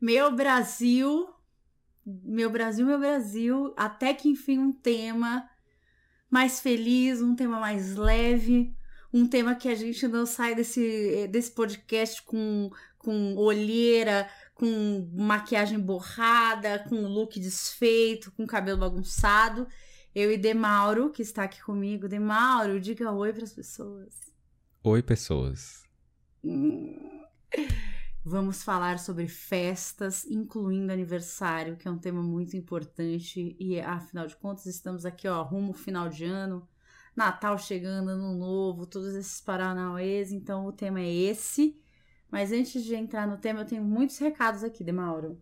Meu Brasil, meu Brasil, meu Brasil, até que enfim um tema mais feliz, um tema mais leve, um tema que a gente não sai desse, desse podcast com, com olheira, com maquiagem borrada, com look desfeito, com cabelo bagunçado. Eu e Demauro, que está aqui comigo. Demauro, diga oi para as pessoas. Oi, pessoas. Vamos falar sobre festas, incluindo aniversário, que é um tema muito importante. E afinal de contas, estamos aqui, ó, rumo final de ano, Natal chegando, Ano Novo, todos esses paranauês. Então, o tema é esse. Mas antes de entrar no tema, eu tenho muitos recados aqui, Demauro.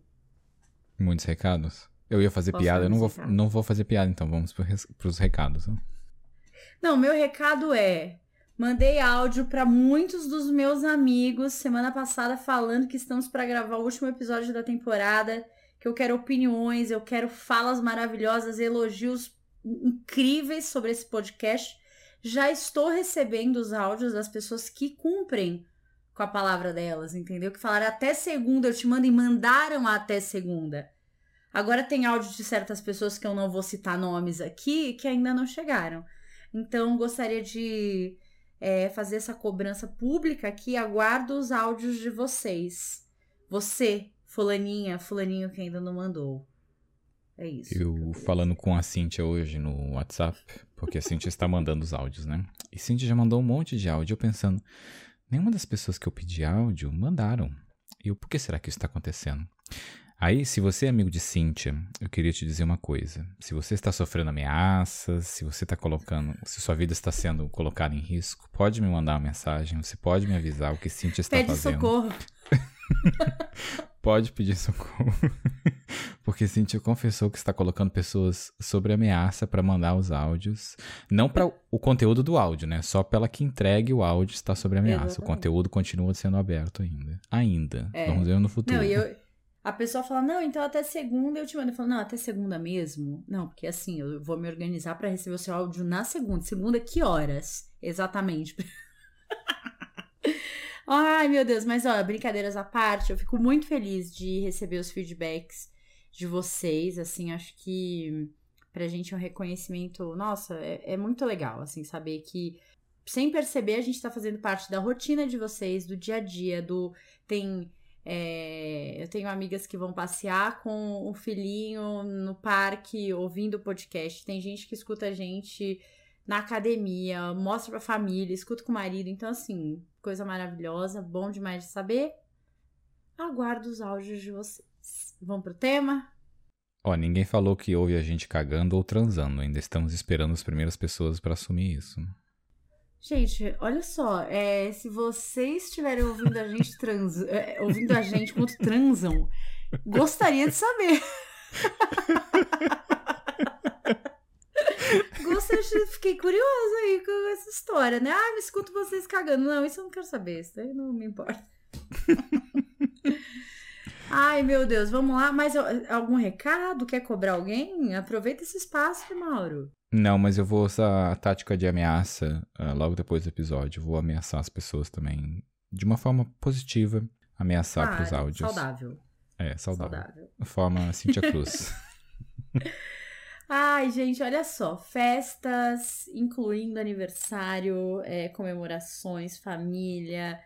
Muitos recados? Eu ia fazer Posso piada, eu não vou, não vou fazer piada, então vamos para os recados. Né? Não, meu recado é: mandei áudio para muitos dos meus amigos semana passada falando que estamos para gravar o último episódio da temporada, que eu quero opiniões, eu quero falas maravilhosas, elogios incríveis sobre esse podcast. Já estou recebendo os áudios das pessoas que cumprem com a palavra delas, entendeu? Que falaram até segunda, eu te mando e mandaram até segunda. Agora tem áudio de certas pessoas que eu não vou citar nomes aqui que ainda não chegaram. Então gostaria de é, fazer essa cobrança pública aqui. Aguardo os áudios de vocês. Você, fulaninha, fulaninho que ainda não mandou. É isso. Eu falando com a Cintia hoje no WhatsApp, porque a Cintia está mandando os áudios, né? E Cintia já mandou um monte de áudio, eu pensando, Nenhuma das pessoas que eu pedi áudio mandaram. E o por que será que isso está acontecendo? Aí, se você é amigo de Cíntia, eu queria te dizer uma coisa. Se você está sofrendo ameaças, se você está colocando, se sua vida está sendo colocada em risco, pode me mandar uma mensagem, você pode me avisar o que Cíntia está Pede fazendo. Socorro. pode pedir socorro. Porque Cintia confessou que está colocando pessoas sobre ameaça para mandar os áudios. Não para o conteúdo do áudio, né? Só pela que entregue o áudio está sobre ameaça. Exatamente. O conteúdo continua sendo aberto ainda. Ainda. É. Vamos ver no futuro. Não, e eu, a pessoa fala, não, então até segunda eu te mando. Eu falo, não, até segunda mesmo? Não, porque assim, eu vou me organizar para receber o seu áudio na segunda. Segunda, que horas? Exatamente. Ai, meu Deus, mas ó, brincadeiras à parte, eu fico muito feliz de receber os feedbacks de vocês, assim, acho que pra gente é um reconhecimento, nossa, é, é muito legal, assim, saber que sem perceber a gente tá fazendo parte da rotina de vocês, do dia a dia, do tem é, eu tenho amigas que vão passear com o filhinho no parque ouvindo o podcast. Tem gente que escuta a gente na academia, mostra pra família, escuta com o marido. Então, assim, coisa maravilhosa, bom demais de saber. Aguardo os áudios de vocês. Vamos pro tema? Ó, ninguém falou que ouve a gente cagando ou transando. Ainda estamos esperando as primeiras pessoas para assumir isso. Gente, olha só, é, se vocês estiverem ouvindo a gente trans, é, ouvindo a gente enquanto transam, gostaria de saber. Fiquei curiosa aí com essa história, né? Ah, me escuto vocês cagando. Não, isso eu não quero saber, isso aí não me importa. Ai, meu Deus, vamos lá. Mais algum recado? Quer cobrar alguém? Aproveita esse espaço, Mauro. Não, mas eu vou usar a tática de ameaça uh, logo depois do episódio. Vou ameaçar as pessoas também de uma forma positiva. Ameaçar ah, pros áudios. Saudável. É, saudável. saudável. Forma Cintia Cruz. Ai, gente, olha só. Festas, incluindo aniversário, é, comemorações, família.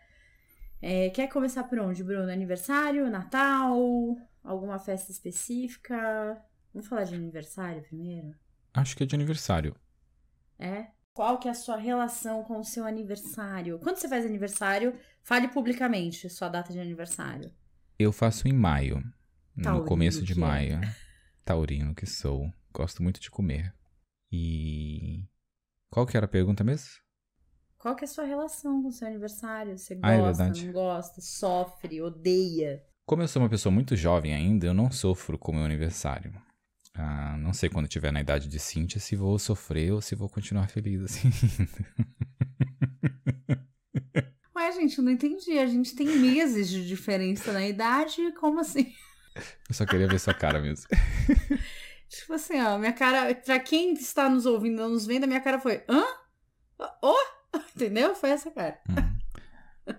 É, quer começar por onde, Bruno? Aniversário, Natal? Alguma festa específica? Vamos falar de aniversário primeiro? Acho que é de aniversário. É? Qual que é a sua relação com o seu aniversário? Quando você faz aniversário, fale publicamente sua data de aniversário. Eu faço em maio. Taurino no começo de maio. É. Taurino que sou. Gosto muito de comer. E. Qual que era a pergunta mesmo? Qual que é a sua relação com o seu aniversário? Você ah, é gosta, é não gosta, sofre, odeia? Como eu sou uma pessoa muito jovem ainda, eu não sofro com o meu aniversário. Ah, não sei quando tiver na idade de Cíntia se vou sofrer ou se vou continuar feliz assim. Ué, gente, eu não entendi. A gente tem meses de diferença na idade, como assim? Eu só queria ver sua cara mesmo. Tipo assim, ó, minha cara. Pra quem está nos ouvindo, não nos vendo, a minha cara foi. Hã? Oh! Entendeu? Foi essa cara. Hum.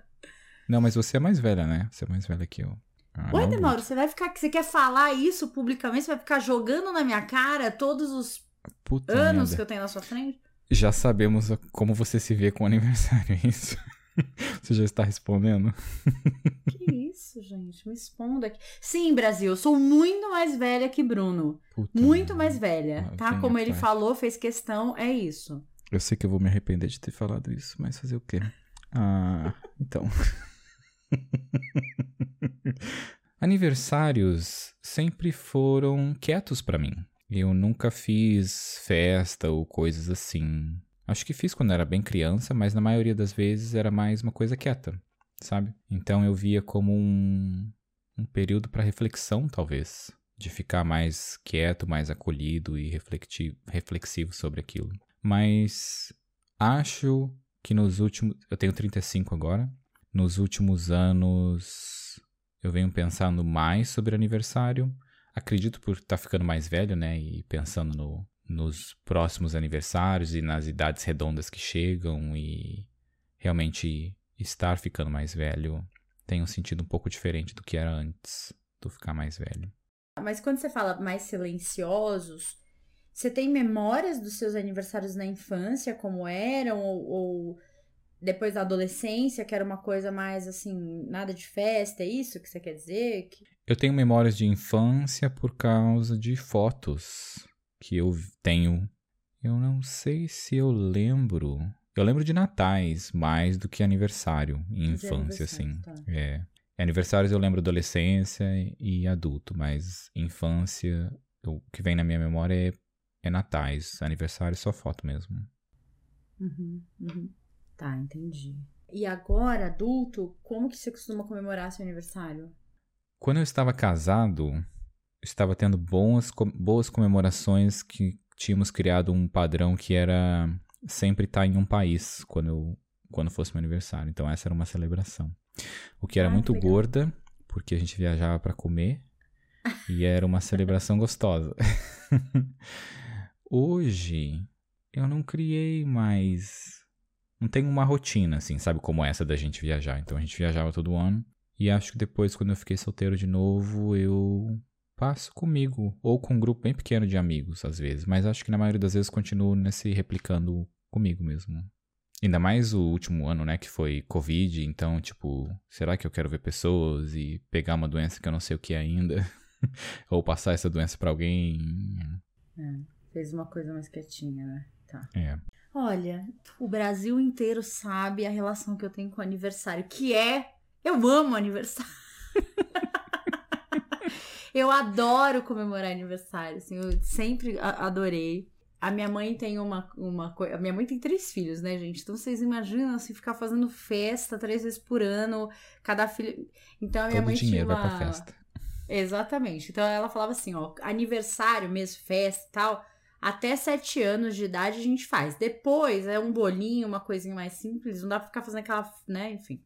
Não, mas você é mais velha, né? Você é mais velha que eu. Ah, Ué, Duto. você vai ficar. Você quer falar isso publicamente? Você vai ficar jogando na minha cara todos os Puta anos merda. que eu tenho na sua frente? Já sabemos como você se vê com o aniversário, é isso? você já está respondendo? Que isso, gente? Me expondo aqui. Sim, Brasil, eu sou muito mais velha que Bruno. Puta Muito mais velha, Ah, tá? Como ele parte. falou, fez questão, é isso. Eu sei que eu vou me arrepender de ter falado isso, mas fazer o quê? Ah, então. Aniversários sempre foram quietos pra mim. Eu nunca fiz festa ou coisas assim. Acho que fiz quando era bem criança, mas na maioria das vezes era mais uma coisa quieta, sabe? Então eu via como um, um período pra reflexão, talvez. De ficar mais quieto, mais acolhido e reflexi- reflexivo sobre aquilo. Mas acho que nos últimos. Eu tenho 35 agora. Nos últimos anos eu venho pensando mais sobre aniversário. Acredito por estar ficando mais velho, né? E pensando no, nos próximos aniversários e nas idades redondas que chegam e realmente estar ficando mais velho tem um sentido um pouco diferente do que era antes do ficar mais velho. Mas quando você fala mais silenciosos, você tem memórias dos seus aniversários na infância, como eram, ou, ou depois da adolescência, que era uma coisa mais assim, nada de festa, é isso que você quer dizer? Que- Eu tenho memórias de infância por causa de fotos que eu tenho. Eu não sei se eu lembro. Eu lembro de natais mais do que aniversário em De infância, assim. tá. É. Aniversários eu lembro adolescência e adulto, mas infância, o que vem na minha memória é, é natais. Aniversário só foto mesmo. Uhum, uhum. Tá, entendi. E agora, adulto, como que você costuma comemorar seu aniversário? Quando eu estava casado, eu estava tendo boas, boas comemorações que tínhamos criado um padrão que era sempre estar em um país quando, eu, quando fosse meu aniversário. Então essa era uma celebração. O que era Ah, muito legal. gorda, porque a gente viajava para comer e era uma celebração gostosa. Hoje eu não criei mais. Não tenho uma rotina, assim, sabe, como essa da gente viajar. Então a gente viajava todo ano. E acho que depois, quando eu fiquei solteiro de novo, eu passo comigo. Ou com um grupo bem pequeno de amigos, às vezes. Mas acho que na maioria das vezes continuo nesse replicando comigo mesmo. Ainda mais o último ano, né, que foi Covid. Então, tipo, será que eu quero ver pessoas e pegar uma doença que eu não sei o que é ainda? Ou passar essa doença pra alguém? Fez uma coisa mais quietinha, né? Tá. É. Olha, o Brasil inteiro sabe a relação que eu tenho com o aniversário, que é eu amo aniversário. eu adoro comemorar aniversário, assim, eu sempre adorei. A minha mãe tem uma, uma coisa. A minha mãe tem três filhos, né, gente? Então vocês imaginam assim, ficar fazendo festa três vezes por ano, cada filho. Então a minha Todo mãe dinheiro tinha vai uma... pra festa. Exatamente. Então ela falava assim, ó, aniversário mesmo, festa e tal, até sete anos de idade a gente faz. Depois é um bolinho, uma coisinha mais simples, não dá pra ficar fazendo aquela, né, enfim.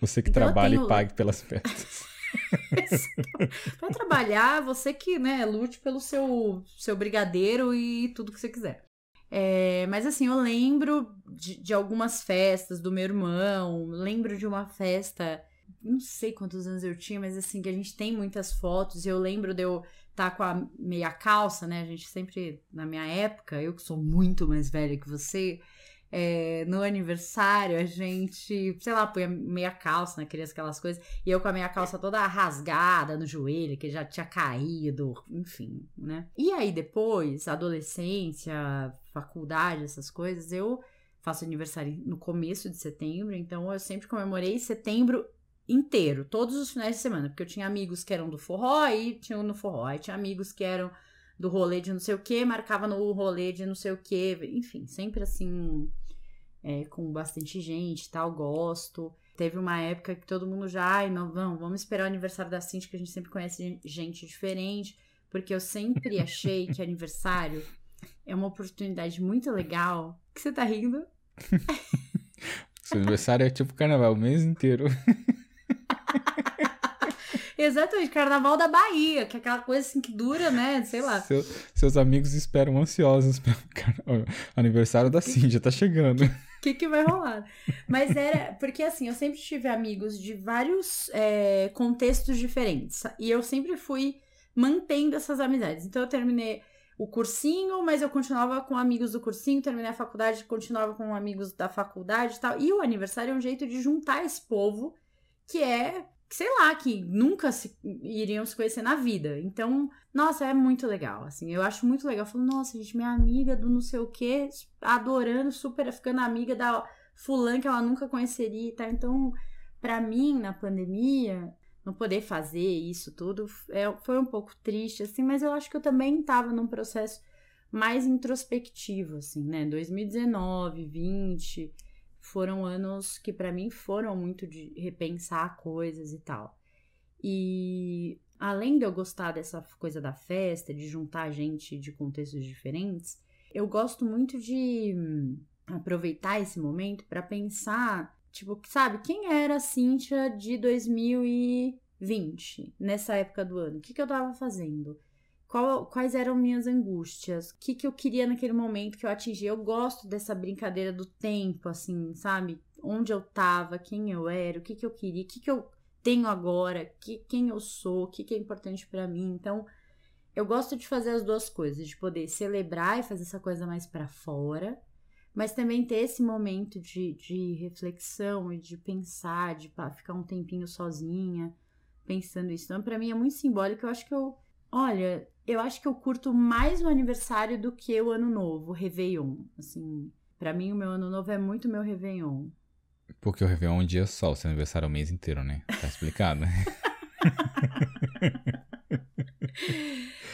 Você que Então trabalha tenho- e pague pelas festas. Pra trabalhar, você que, né, lute pelo seu, seu brigadeiro e tudo que você quiser. É, mas assim, eu lembro de, de algumas festas do meu irmão, lembro de uma festa, não sei quantos anos eu tinha, mas assim, que a gente tem muitas fotos, e eu lembro de eu estar com a meia calça, né? A gente sempre, na minha época, eu que sou muito mais velha que você, é, no aniversário a gente, sei lá, põe meia calça, né? Criança, aquelas coisas. E eu com a minha calça toda rasgada no joelho, que já tinha caído, enfim, né? E aí depois, adolescência, faculdade, essas coisas, eu faço aniversário no começo de setembro, então eu sempre comemorei setembro inteiro, todos os finais de semana, porque eu tinha amigos que eram do forró e tinham no forró, aí tinha amigos que eram do rolê de não sei o que, marcava no rolê de não sei o que, enfim, sempre assim, é, com bastante gente tal, gosto. Teve uma época que todo mundo já, ai, não, vamos, vamos esperar o aniversário da Cintia, que a gente sempre conhece gente diferente, porque eu sempre achei que aniversário é uma oportunidade muito legal. que você tá rindo? Seu aniversário é tipo carnaval o mês inteiro. Exatamente, Carnaval da Bahia, que é aquela coisa assim que dura, né? Sei lá. Seu- seus amigos esperam ansiosos pelo aniversário da Cíndia, tá chegando. O que, que vai rolar? Mas era. Porque assim, eu sempre tive amigos de vários é, contextos diferentes. E eu sempre fui mantendo essas amizades. Então eu terminei o cursinho, mas eu continuava com amigos do cursinho, terminei a faculdade, continuava com amigos da faculdade e tal. E o aniversário é um jeito de juntar esse povo que é, sei lá, que nunca se, iriam se conhecer na vida. Então, nossa, é muito legal, assim, eu acho muito legal. Eu falo, nossa, gente, minha amiga do não sei o que, adorando, super ficando amiga da fulana que ela nunca conheceria, tá? Então, para mim, na pandemia, não poder fazer isso tudo é, foi um pouco triste, assim, mas eu acho que eu também estava num processo mais introspectivo, assim, né? 2019, 20 foram anos que para mim foram muito de repensar coisas e tal. E além de eu gostar dessa coisa da festa, de juntar gente de contextos diferentes, eu gosto muito de aproveitar esse momento para pensar Tipo, sabe, quem era a Cíntia de 2020, nessa época do ano? O que, que eu tava fazendo? Qual, quais eram minhas angústias? O que, que eu queria naquele momento que eu atingi? Eu gosto dessa brincadeira do tempo, assim, sabe? Onde eu tava, quem eu era, o que, que eu queria, o que, que eu tenho agora, que, quem eu sou, o que, que é importante para mim. Então, eu gosto de fazer as duas coisas, de poder celebrar e fazer essa coisa mais para fora, mas também ter esse momento de, de reflexão e de pensar, de ficar um tempinho sozinha pensando isso. Então, para mim é muito simbólico. Eu acho que eu, olha, eu acho que eu curto mais o aniversário do que o ano novo, o Réveillon. Assim, para mim o meu ano novo é muito meu Réveillon. Porque o Réveillon é um dia só, o seu aniversário é o mês inteiro, né? Tá explicado, né?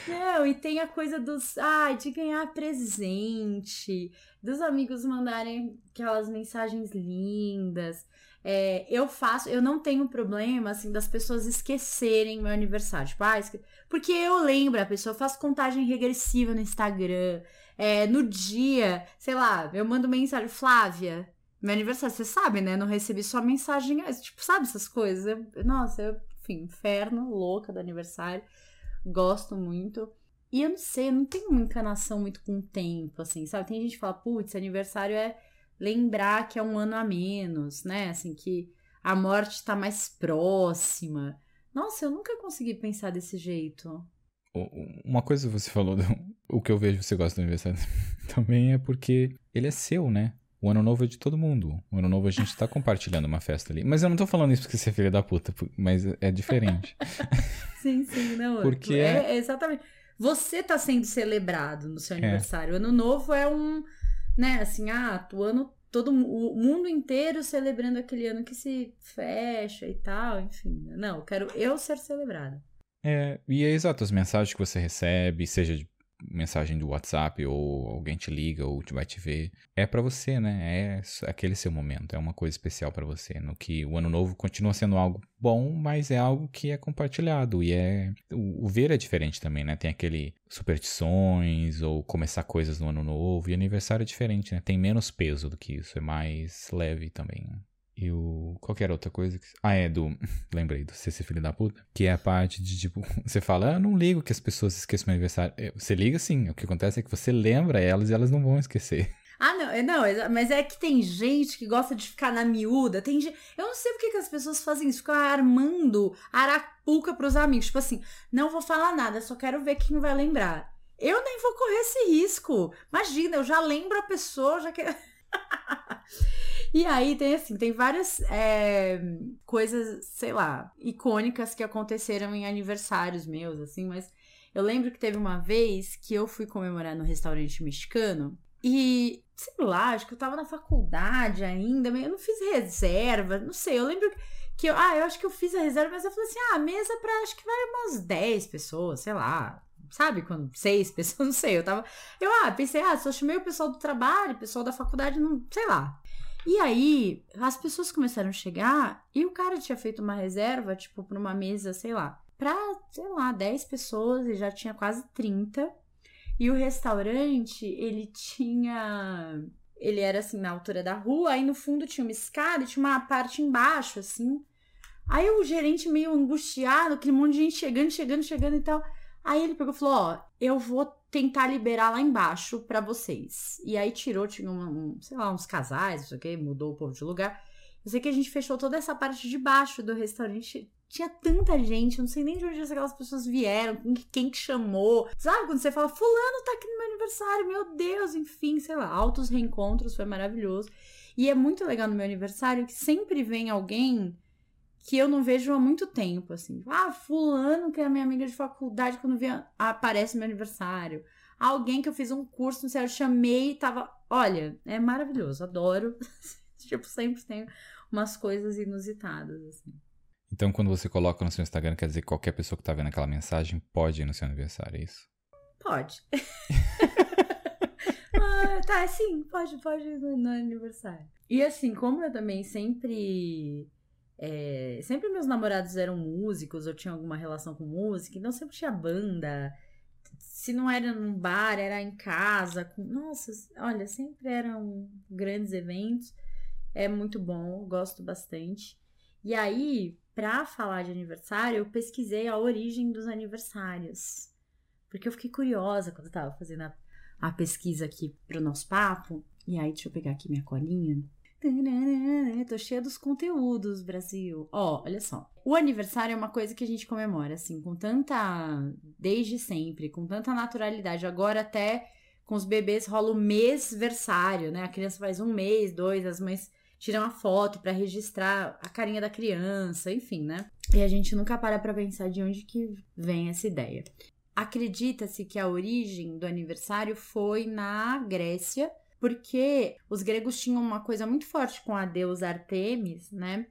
Não, e tem a coisa dos. Ai, de ganhar presente, dos amigos mandarem aquelas mensagens lindas. É, eu faço, eu não tenho problema, assim, das pessoas esquecerem meu aniversário. Tipo, ah, esque... porque eu lembro, a pessoa faz contagem regressiva no Instagram. É, no dia, sei lá, eu mando mensagem, Flávia, meu aniversário, você sabe, né? Não recebi sua mensagem, tipo, sabe essas coisas? Eu, nossa, eu, enfim, inferno, louca do aniversário gosto muito. E eu não sei, eu não tenho uma encanação muito com o tempo, assim, sabe? Tem gente que fala, putz, aniversário é lembrar que é um ano a menos, né? Assim, que a morte tá mais próxima. Nossa, eu nunca consegui pensar desse jeito. Uma coisa que você falou, do, o que eu vejo você gosta do aniversário também é porque ele é seu, né? O ano novo é de todo mundo. O ano novo a gente tá compartilhando uma festa ali. Mas eu não tô falando isso porque você é filha da puta, mas é diferente. sim, sim, não. Porque é, é exatamente. Você tá sendo celebrado no seu é. aniversário. O ano novo é um, né, assim, ah, o ano todo o mundo inteiro celebrando aquele ano que se fecha e tal, enfim. Não, eu quero eu ser celebrada. É, e é exato, as mensagens que você recebe, seja de mensagem do WhatsApp ou alguém te liga ou vai te ver, é para você, né? É aquele seu momento, é uma coisa especial para você, no que o ano novo continua sendo algo bom, mas é algo que é compartilhado e é o, o ver é diferente também, né? Tem aquele superstições ou começar coisas no ano novo e aniversário é diferente, né? Tem menos peso do que isso, é mais leve também. Né? E o. Qualquer outra coisa. Que... Ah, é do. Lembrei do ser filho da puta. Que é a parte de tipo. Você fala, ah, não ligo que as pessoas esqueçam meu aniversário. É, você liga sim. O que acontece é que você lembra elas e elas não vão esquecer. Ah, não, é, não, mas é que tem gente que gosta de ficar na miúda. Tem gente, eu não sei por que as pessoas fazem isso, ficam armando arapuca pros amigos. Tipo assim, não vou falar nada, só quero ver quem vai lembrar. Eu nem vou correr esse risco. Imagina, eu já lembro a pessoa, já que. E aí tem assim, tem várias é, coisas, sei lá, icônicas que aconteceram em aniversários meus, assim, mas eu lembro que teve uma vez que eu fui comemorar no restaurante mexicano e, sei lá, acho que eu tava na faculdade ainda, eu não fiz reserva, não sei, eu lembro que eu, ah, eu acho que eu fiz a reserva, mas eu falei assim, ah, mesa pra acho que vai umas 10 pessoas, sei lá, sabe? Quando seis pessoas, não sei, eu tava. Eu, ah, pensei, ah, só chamei o pessoal do trabalho, pessoal da faculdade, não sei lá. E aí, as pessoas começaram a chegar e o cara tinha feito uma reserva, tipo, pra uma mesa, sei lá, pra, sei lá, 10 pessoas e já tinha quase 30. E o restaurante, ele tinha. Ele era assim na altura da rua, aí no fundo tinha uma escada e tinha uma parte embaixo, assim. Aí o gerente meio angustiado, aquele monte de gente chegando, chegando, chegando e tal. Aí ele pegou e falou: Ó, eu vou tentar liberar lá embaixo para vocês. E aí tirou, tinha um, um, sei lá, uns casais, não sei o que, mudou o povo de lugar. Eu sei que a gente fechou toda essa parte de baixo do restaurante. Tinha tanta gente, eu não sei nem de onde aquelas pessoas vieram, quem que chamou. Sabe quando você fala, fulano tá aqui no meu aniversário, meu Deus, enfim, sei lá, altos reencontros, foi maravilhoso. E é muito legal no meu aniversário que sempre vem alguém que eu não vejo há muito tempo, assim. Ah, fulano, que é minha amiga de faculdade, quando vem, aparece meu aniversário. Alguém que eu fiz um curso, não sei, eu chamei e tava... Olha, é maravilhoso, adoro. tipo, sempre tenho umas coisas inusitadas, assim. Então, quando você coloca no seu Instagram, quer dizer que qualquer pessoa que tá vendo aquela mensagem pode ir no seu aniversário, é isso? Pode. ah, tá, sim, pode, pode ir no aniversário. E assim, como eu também sempre é, sempre meus namorados eram músicos, eu tinha alguma relação com música, então sempre tinha banda. Se não era num bar, era em casa. Com... Nossa, olha, sempre eram grandes eventos. É muito bom, gosto bastante. E aí, pra falar de aniversário, eu pesquisei a origem dos aniversários. Porque eu fiquei curiosa quando eu tava fazendo a, a pesquisa aqui pro nosso papo. E aí, deixa eu pegar aqui minha colinha. Tô cheia dos conteúdos, Brasil. Ó, olha só. O aniversário é uma coisa que a gente comemora, assim, com tanta. desde sempre, com tanta naturalidade. Agora, até com os bebês rola o mês-versário, né? A criança faz um mês, dois, as mães tiram a foto para registrar a carinha da criança, enfim, né? E a gente nunca para pra pensar de onde que vem essa ideia. Acredita-se que a origem do aniversário foi na Grécia porque os gregos tinham uma coisa muito forte com a deusa Artemis, né?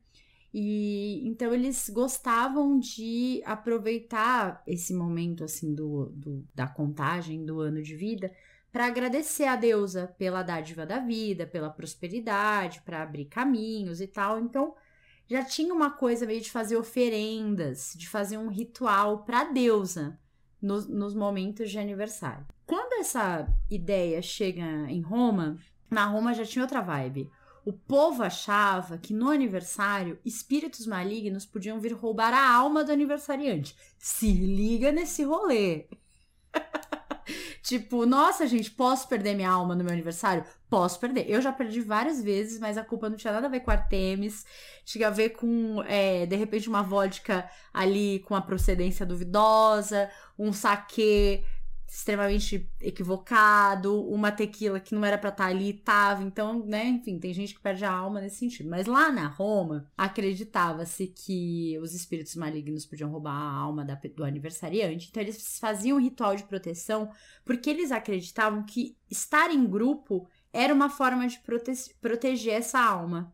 E então eles gostavam de aproveitar esse momento assim do, do da contagem do ano de vida para agradecer a deusa pela dádiva da vida, pela prosperidade, para abrir caminhos e tal. Então já tinha uma coisa meio de fazer oferendas, de fazer um ritual para a deusa nos, nos momentos de aniversário. Quando essa ideia chega em Roma, na Roma já tinha outra vibe. O povo achava que no aniversário espíritos malignos podiam vir roubar a alma do aniversariante. Se liga nesse rolê. tipo, nossa, gente, posso perder minha alma no meu aniversário? Posso perder. Eu já perdi várias vezes, mas a culpa não tinha nada a ver com Artemis. Tinha a ver com, é, de repente, uma vodka ali com a procedência duvidosa, um saque extremamente equivocado, uma tequila que não era para estar tá ali tava, então, né, enfim, tem gente que perde a alma nesse sentido. Mas lá na Roma, acreditava-se que os espíritos malignos podiam roubar a alma da, do aniversariante, então eles faziam um ritual de proteção porque eles acreditavam que estar em grupo era uma forma de prote proteger essa alma.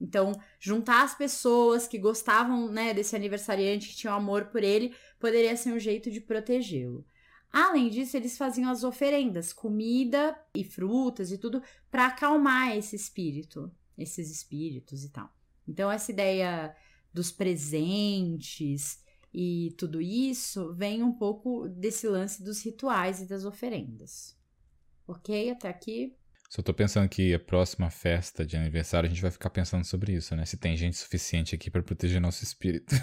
Então, juntar as pessoas que gostavam né, desse aniversariante, que tinham amor por ele, poderia ser um jeito de protegê-lo. Além disso, eles faziam as oferendas, comida e frutas e tudo, para acalmar esse espírito, esses espíritos e tal. Então, essa ideia dos presentes e tudo isso vem um pouco desse lance dos rituais e das oferendas. Ok? Até aqui. Só tô pensando que a próxima festa de aniversário a gente vai ficar pensando sobre isso, né? Se tem gente suficiente aqui para proteger nosso espírito.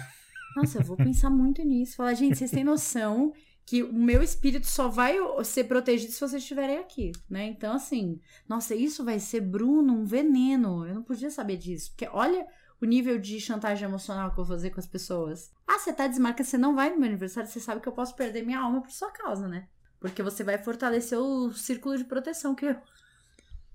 Nossa, eu vou pensar muito nisso. Falar, gente, vocês têm noção que o meu espírito só vai ser protegido se vocês estiverem aqui, né? Então, assim, nossa, isso vai ser, Bruno, um veneno. Eu não podia saber disso. Porque olha o nível de chantagem emocional que eu vou fazer com as pessoas. Ah, você tá desmarcando, você não vai no meu aniversário, você sabe que eu posso perder minha alma por sua causa, né? Porque você vai fortalecer o círculo de proteção que eu.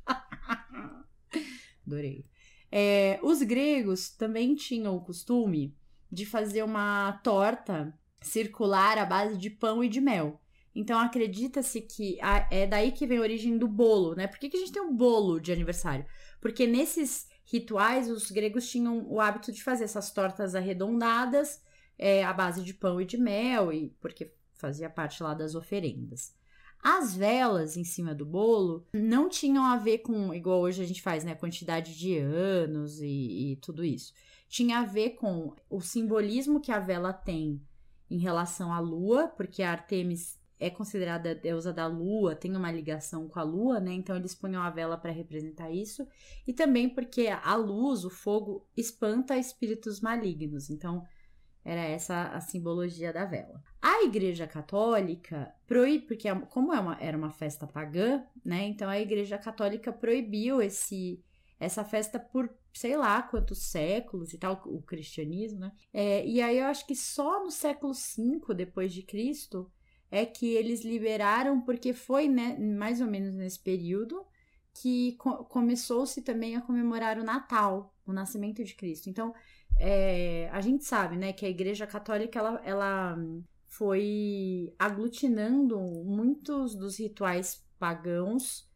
Adorei. É, os gregos também tinham o costume de fazer uma torta circular à base de pão e de mel. Então acredita-se que a, é daí que vem a origem do bolo, né? Por que, que a gente tem um bolo de aniversário? Porque nesses rituais os gregos tinham o hábito de fazer essas tortas arredondadas é, à base de pão e de mel, e porque fazia parte lá das oferendas. As velas em cima do bolo não tinham a ver com, igual hoje a gente faz, né? Quantidade de anos e, e tudo isso. Tinha a ver com o simbolismo que a vela tem em relação à lua, porque a Artemis é considerada a deusa da lua, tem uma ligação com a lua, né? Então eles punham a vela para representar isso, e também porque a luz, o fogo, espanta espíritos malignos. Então era essa a simbologia da vela. A Igreja Católica proíbe, porque é como é uma, era uma festa pagã, né? Então a Igreja Católica proibiu esse essa festa por sei lá quantos séculos e tal, o cristianismo, né? É, e aí eu acho que só no século V depois de Cristo é que eles liberaram, porque foi né, mais ou menos nesse período que co começou-se também a comemorar o Natal, o nascimento de Cristo. Então, é, a gente sabe, né, que a Igreja Católica ela, ela foi aglutinando muitos dos rituais pagãos,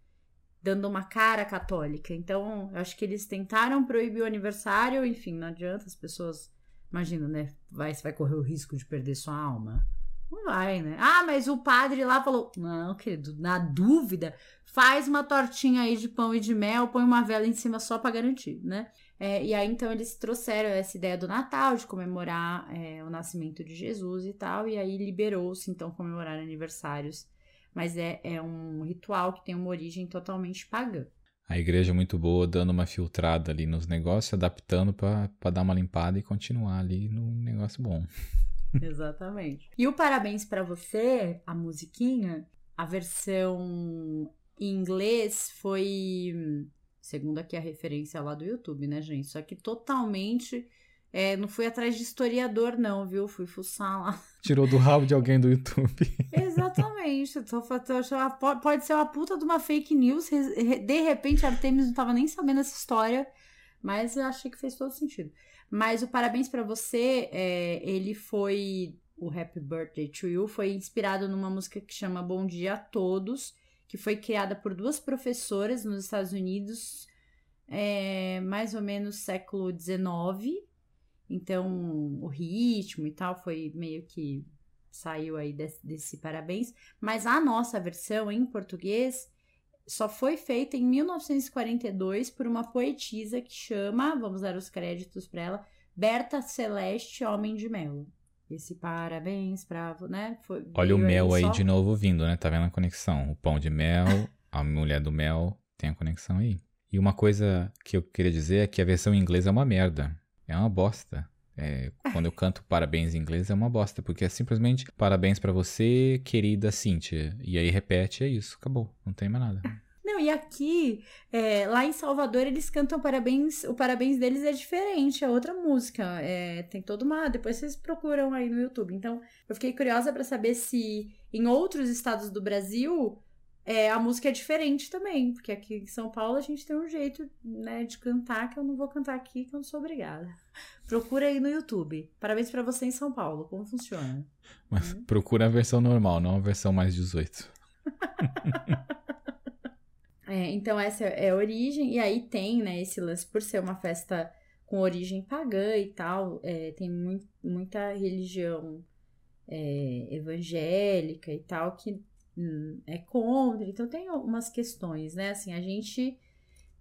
dando uma cara católica. Então, eu acho que eles tentaram proibir o aniversário, enfim, não adianta as pessoas, imagina, né, vai, você vai correr o risco de perder sua alma. Não vai, né? Ah, mas o padre lá falou: Não, querido, na dúvida, faz uma tortinha aí de pão e de mel, põe uma vela em cima só para garantir, né? É, e aí então eles trouxeram essa ideia do Natal, de comemorar é, o nascimento de Jesus e tal, e aí liberou-se então comemorar aniversários. Mas é, é um ritual que tem uma origem totalmente pagã. A igreja é muito boa, dando uma filtrada ali nos negócios, adaptando para dar uma limpada e continuar ali no negócio bom. Exatamente. E o parabéns para você, a musiquinha, a versão em inglês foi, segundo aqui a referência lá do YouTube, né, gente? Só que totalmente é, não fui atrás de historiador, não, viu? Fui fuçar lá. Tirou do rabo de alguém do YouTube. Exatamente. Tô, tô, pode ser uma puta de uma fake news. De repente, a Artemis não tava nem sabendo essa história, mas eu achei que fez todo sentido. Mas o Parabéns para Você, é, ele foi. O Happy Birthday to You foi inspirado numa música que chama Bom Dia a Todos, que foi criada por duas professoras nos Estados Unidos, é, mais ou menos século XIX. Então, o ritmo e tal foi meio que saiu aí desse, desse parabéns. Mas a nossa versão em português só foi feita em 1942 por uma poetisa que chama, vamos dar os créditos para ela, Berta Celeste Homem de Melo. Esse parabéns pra, né? Foi, Olha o mel aí, aí de novo vindo, né? Tá vendo a conexão? O pão de mel, a mulher do mel, tem a conexão aí. E uma coisa que eu queria dizer é que a versão em inglês é uma merda. É uma bosta. É, quando eu canto parabéns em inglês é uma bosta, porque é simplesmente parabéns para você, querida Cíntia. E aí repete, é isso, acabou, não tem mais nada. Não, e aqui, é, lá em Salvador, eles cantam parabéns, o parabéns deles é diferente, é outra música. É, tem toda uma. Depois vocês procuram aí no YouTube. Então, eu fiquei curiosa para saber se em outros estados do Brasil é, a música é diferente também, porque aqui em São Paulo a gente tem um jeito né, de cantar que eu não vou cantar aqui, que eu não sou obrigada. Procura aí no YouTube. Parabéns para você em São Paulo. Como funciona? Mas hum? procura a versão normal, não a versão mais 18. é, então essa é a origem, e aí tem né, esse lance por ser uma festa com origem pagã e tal, é, tem muito, muita religião é, evangélica e tal que é contra, então tem umas questões, né? Assim, a gente,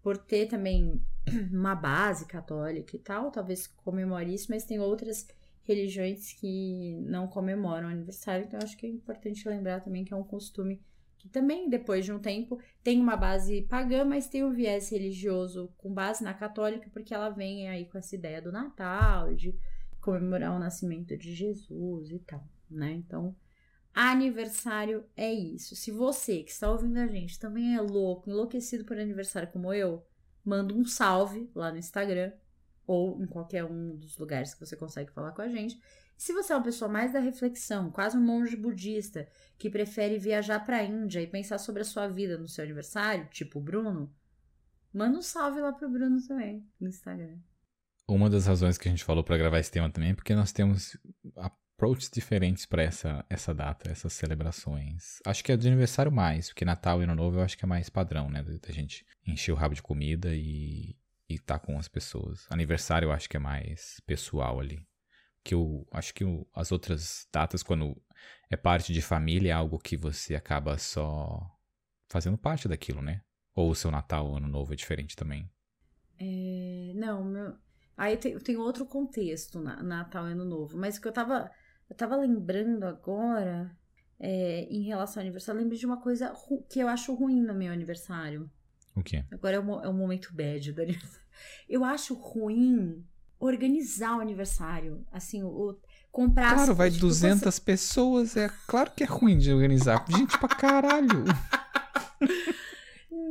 por ter também uma base católica e tal, talvez comemore isso, mas tem outras religiões que não comemoram o aniversário, então acho que é importante lembrar também que é um costume que também, depois de um tempo, tem uma base pagã, mas tem um viés religioso com base na católica, porque ela vem aí com essa ideia do Natal, de comemorar o nascimento de Jesus e tal, né? Então, aniversário é isso. Se você que está ouvindo a gente também é louco, enlouquecido por aniversário como eu, manda um salve lá no Instagram ou em qualquer um dos lugares que você consegue falar com a gente. Se você é uma pessoa mais da reflexão, quase um monge budista, que prefere viajar para a Índia e pensar sobre a sua vida no seu aniversário, tipo o Bruno, manda um salve lá pro Bruno também no Instagram. Uma das razões que a gente falou para gravar esse tema também é porque nós temos approaches diferentes para essa, essa data, essas celebrações. Acho que é de aniversário mais, porque Natal e Ano Novo eu acho que é mais padrão, né? Da gente encher o rabo de comida e estar tá com as pessoas. Aniversário eu acho que é mais pessoal ali. Que eu acho que o, as outras datas, quando é parte de família, é algo que você acaba só fazendo parte daquilo, né? Ou o seu Natal, Ano Novo é diferente também. É, não, meu. Aí tem, tem outro contexto na Natal e Ano Novo, mas que eu tava eu tava lembrando agora, é, em relação ao aniversário, eu lembrei de uma coisa que eu acho ruim no meu aniversário. O quê? Agora é o, é o momento bad do aniversário. Eu acho ruim organizar o aniversário. Assim, o, comprar Claro, as vai tipo, 200 pessoas, é claro que é ruim de organizar. Gente pra caralho.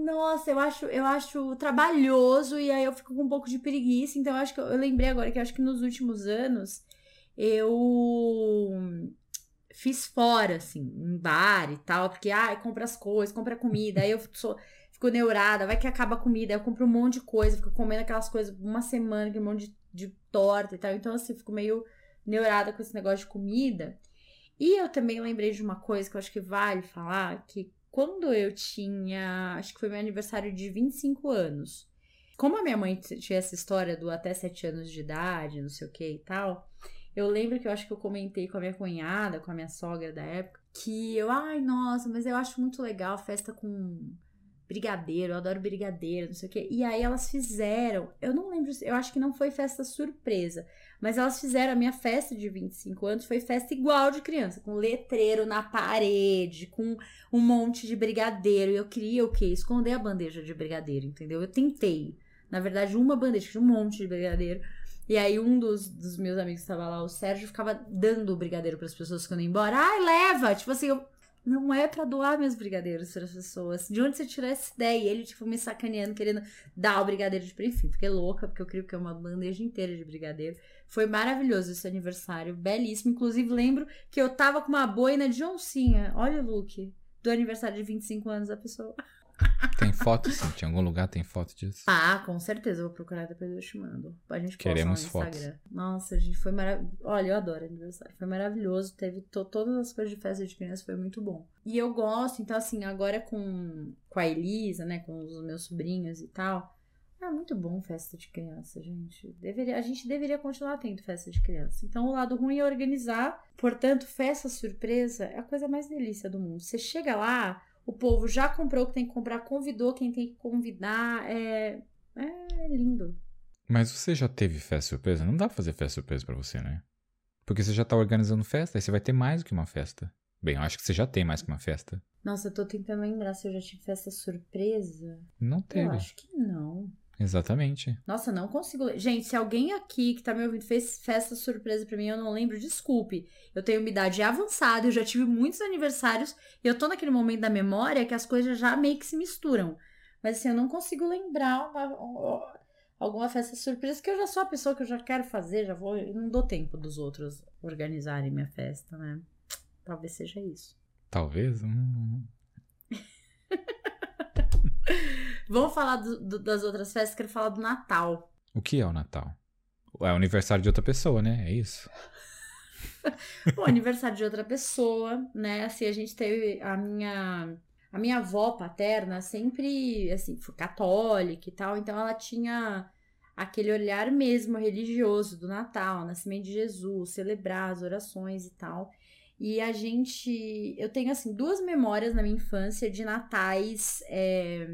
Nossa, eu acho, eu acho trabalhoso e aí eu fico com um pouco de preguiça. Então eu acho que eu, eu lembrei agora que eu acho que nos últimos anos eu fiz fora, assim, em bar e tal, porque, ah, compra as coisas, compra comida, aí eu sou, fico neurada, vai que acaba a comida, aí eu compro um monte de coisa, fico comendo aquelas coisas uma semana, aquele monte de, de torta e tal, então assim, fico meio neurada com esse negócio de comida. E eu também lembrei de uma coisa que eu acho que vale falar, que quando eu tinha, acho que foi meu aniversário de 25 anos, como a minha mãe tinha essa história do até 7 anos de idade, não sei o que e tal, eu lembro que eu acho que eu comentei com a minha cunhada, com a minha sogra da época, que eu, ai, nossa, mas eu acho muito legal festa com brigadeiro, eu adoro brigadeiro, não sei o quê. E aí elas fizeram, eu não lembro, eu acho que não foi festa surpresa, mas elas fizeram a minha festa de 25 anos, foi festa igual de criança, com letreiro na parede, com um monte de brigadeiro. E eu queria o quê? Esconder a bandeja de brigadeiro, entendeu? Eu tentei. Na verdade, uma bandeja, um monte de brigadeiro. E aí um dos, dos meus amigos que estava lá, o Sérgio, ficava dando o brigadeiro para as pessoas quando ia embora. Ai, leva! Tipo assim, eu, não é para doar meus brigadeiros para as pessoas. De onde você tirou essa ideia? E ele, tipo, me sacaneando, querendo dar o brigadeiro de enfim. Fiquei louca, porque eu queria que é uma bandeja inteira de brigadeiro. Foi maravilhoso esse aniversário, belíssimo. Inclusive, lembro que eu tava com uma boina de oncinha. Olha o look do aniversário de 25 anos da pessoa. Tem foto, sim. Em algum lugar tem foto disso? Ah, com certeza. Eu vou procurar depois eu te mando. A gente Queremos posta no Instagram. Fotos. Nossa, a gente foi maravilhoso. Olha, eu adoro aniversário. Foi maravilhoso. Teve to todas as coisas de festa de criança. Foi muito bom. E eu gosto. Então, assim, agora com, com a Elisa, né? Com os meus sobrinhos e tal. É muito bom festa de criança, gente. Deveria, a gente deveria continuar tendo festa de criança. Então, o lado ruim é organizar. Portanto, festa surpresa é a coisa mais delícia do mundo. Você chega lá, o povo já comprou o que tem que comprar, convidou quem tem que convidar. É, é lindo. Mas você já teve festa surpresa? Não dá pra fazer festa surpresa para você, né? Porque você já tá organizando festa, aí você vai ter mais do que uma festa. Bem, eu acho que você já tem mais que uma festa. Nossa, eu tô tentando lembrar se eu já tive festa surpresa. Não teve. Eu acho que não. Exatamente. Nossa, não consigo. Gente, se alguém aqui que tá me ouvindo fez festa surpresa pra mim, eu não lembro, desculpe. Eu tenho uma idade avançada, eu já tive muitos aniversários e eu tô naquele momento da memória que as coisas já meio que se misturam. Mas assim, eu não consigo lembrar uma, alguma festa surpresa, que eu já sou a pessoa que eu já quero fazer, já vou. Eu não dou tempo dos outros organizarem minha festa, né? Talvez seja isso. Talvez? Hum. Vamos falar do, do, das outras festas, quero falar do Natal. O que é o Natal? É o aniversário de outra pessoa, né? É isso. o aniversário de outra pessoa, né? Assim, a gente teve a minha a minha avó paterna sempre assim, foi católica e tal, então ela tinha aquele olhar mesmo religioso do Natal, nascimento de Jesus, celebrar as orações e tal. E a gente. Eu tenho, assim, duas memórias na minha infância de natais é,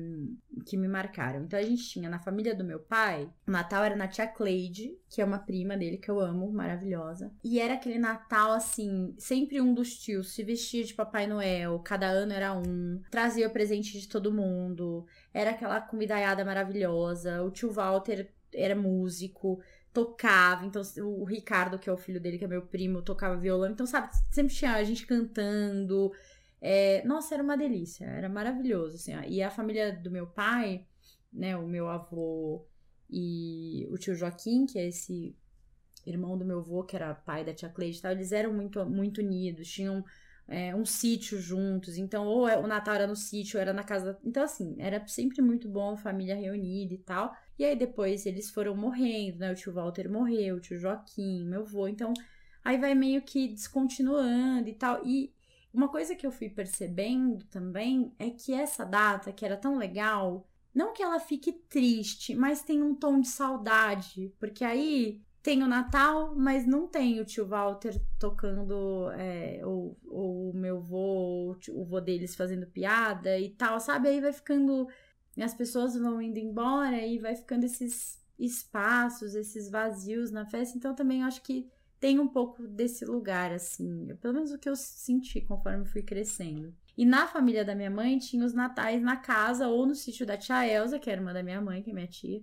que me marcaram. Então a gente tinha na família do meu pai, o Natal era na tia Cleide, que é uma prima dele que eu amo, maravilhosa. E era aquele Natal, assim, sempre um dos tios se vestia de Papai Noel, cada ano era um, trazia o presente de todo mundo, era aquela comidaiada maravilhosa. O tio Walter era músico tocava. Então, o Ricardo, que é o filho dele, que é meu primo, tocava violão. Então, sabe, sempre tinha a gente cantando. É, nossa, era uma delícia, era maravilhoso. Assim, e a família do meu pai, né, o meu avô e o tio Joaquim, que é esse irmão do meu avô, que era pai da tia Cleide e tal, eles eram muito, muito unidos, tinham é, um sítio juntos. Então, ou é, o Natal era no sítio, ou era na casa. Então, assim, era sempre muito bom, família reunida e tal. E aí depois eles foram morrendo, né? O tio Walter morreu, o tio Joaquim, meu avô. Então, aí vai meio que descontinuando e tal. E uma coisa que eu fui percebendo também é que essa data, que era tão legal, não que ela fique triste, mas tem um tom de saudade. Porque aí tem o Natal, mas não tem o tio Walter tocando, é, ou, ou o meu vô, o vô deles fazendo piada e tal, sabe? Aí vai ficando. As pessoas vão indo embora e vai ficando esses espaços, esses vazios na festa. Então também acho que tem um pouco desse lugar, assim. Pelo menos o que eu senti conforme fui crescendo. E na família da minha mãe tinha os natais na casa ou no sítio da tia Elza, que era uma da minha mãe, que é minha tia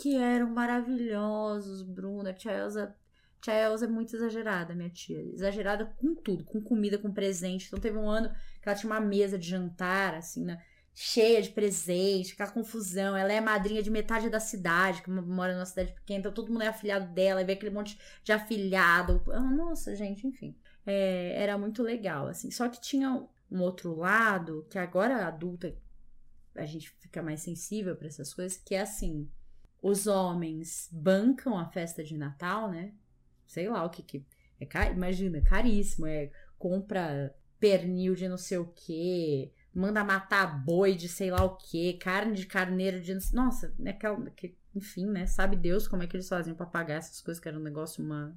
que eram maravilhosos, Bruna. A tia Elza Tia Elza é muito exagerada, minha tia. Exagerada com tudo, com comida, com presente. Então teve um ano que ela tinha uma mesa de jantar, assim, né? Cheia de presente, aquela confusão. Ela é madrinha de metade da cidade, que mora numa cidade pequena, então todo mundo é afilhado dela, e vê aquele monte de afilhado. Ah, nossa, gente, enfim. É, era muito legal, assim. Só que tinha um outro lado, que agora adulta a gente fica mais sensível para essas coisas, que é assim: os homens bancam a festa de Natal, né? Sei lá o que que. É, imagina, caríssimo. É compra pernil de não sei o que, manda matar boi de sei lá o que, carne de carneiro de. Nossa, né, que, enfim, né? Sabe Deus como é que eles faziam para pagar essas coisas, que era um negócio, uma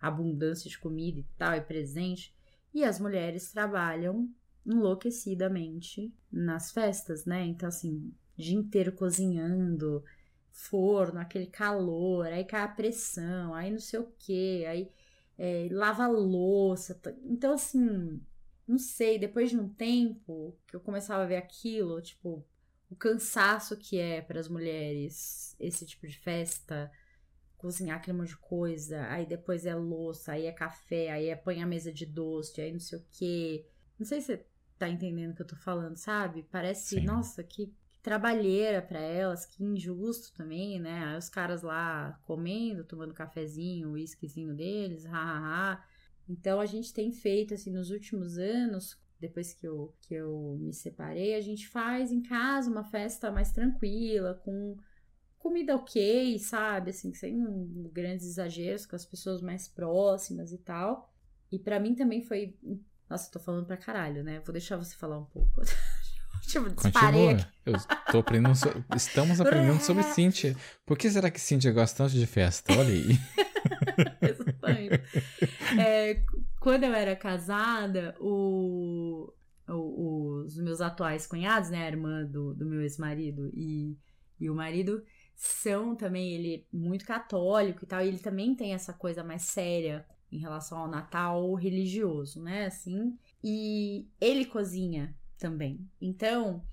abundância de comida e tal, e presente. E as mulheres trabalham enlouquecidamente nas festas, né? Então, assim, dia inteiro cozinhando, forno, aquele calor, aí cai a pressão, aí não sei o que, aí é, lava louça. Então, assim, não sei, depois de um tempo que eu começava a ver aquilo, tipo, o cansaço que é para as mulheres esse tipo de festa, cozinhar aquele monte de coisa, aí depois é louça, aí é café, aí é põe a mesa de doce, aí não sei o que. Não sei se você tá entendendo o que eu tô falando, sabe? Parece, Sim. nossa, que, que trabalheira para elas, que injusto também, né? Aí os caras lá comendo, tomando cafezinho, o uísquezinho deles, hahaha. Então a gente tem feito assim nos últimos anos, depois que eu, que eu me separei, a gente faz em casa uma festa mais tranquila, com comida ok, sabe? Assim, sem grandes exageros, com as pessoas mais próximas e tal. E para mim também foi. Nossa, tô falando pra caralho, né? Vou deixar você falar um pouco. tipo, disparei Continua. Eu tô aprendendo. So... Estamos aprendendo sobre Cíntia. Por que será que Cíntia gosta tanto de festa? Olha aí. é, quando eu era casada, o, o, os meus atuais cunhados, né, a irmã do, do meu ex-marido e, e o marido, são também, ele é muito católico e tal, e ele também tem essa coisa mais séria em relação ao Natal religioso, né, assim, e ele cozinha também. Então,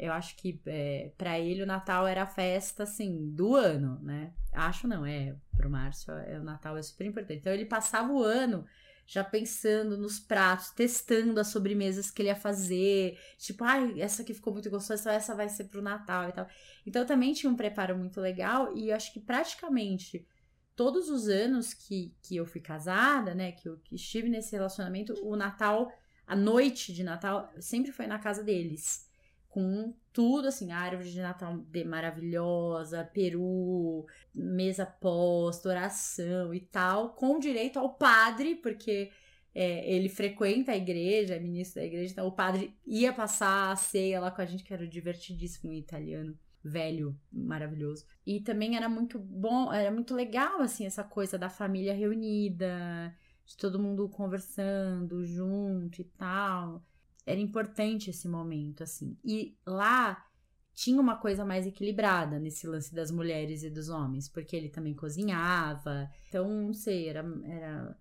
eu acho que é, para ele o Natal era a festa, assim, do ano, né? Acho não, é. Pro Márcio, é, o Natal é super importante. Então ele passava o ano já pensando nos pratos, testando as sobremesas que ele ia fazer. Tipo, ai, essa aqui ficou muito gostosa, então essa vai ser pro Natal e tal. Então também tinha um preparo muito legal e eu acho que praticamente todos os anos que, que eu fui casada, né, que eu que estive nesse relacionamento, o Natal, a noite de Natal, sempre foi na casa deles com tudo assim, árvore de Natal maravilhosa, peru, mesa posta, oração e tal, com direito ao padre, porque é, ele frequenta a igreja, é ministro da igreja, então o padre ia passar a ceia lá com a gente, que era divertidíssimo, um italiano velho, maravilhoso. E também era muito bom, era muito legal, assim, essa coisa da família reunida, de todo mundo conversando junto e tal era importante esse momento, assim. E lá tinha uma coisa mais equilibrada nesse lance das mulheres e dos homens, porque ele também cozinhava. Então, não sei, era, era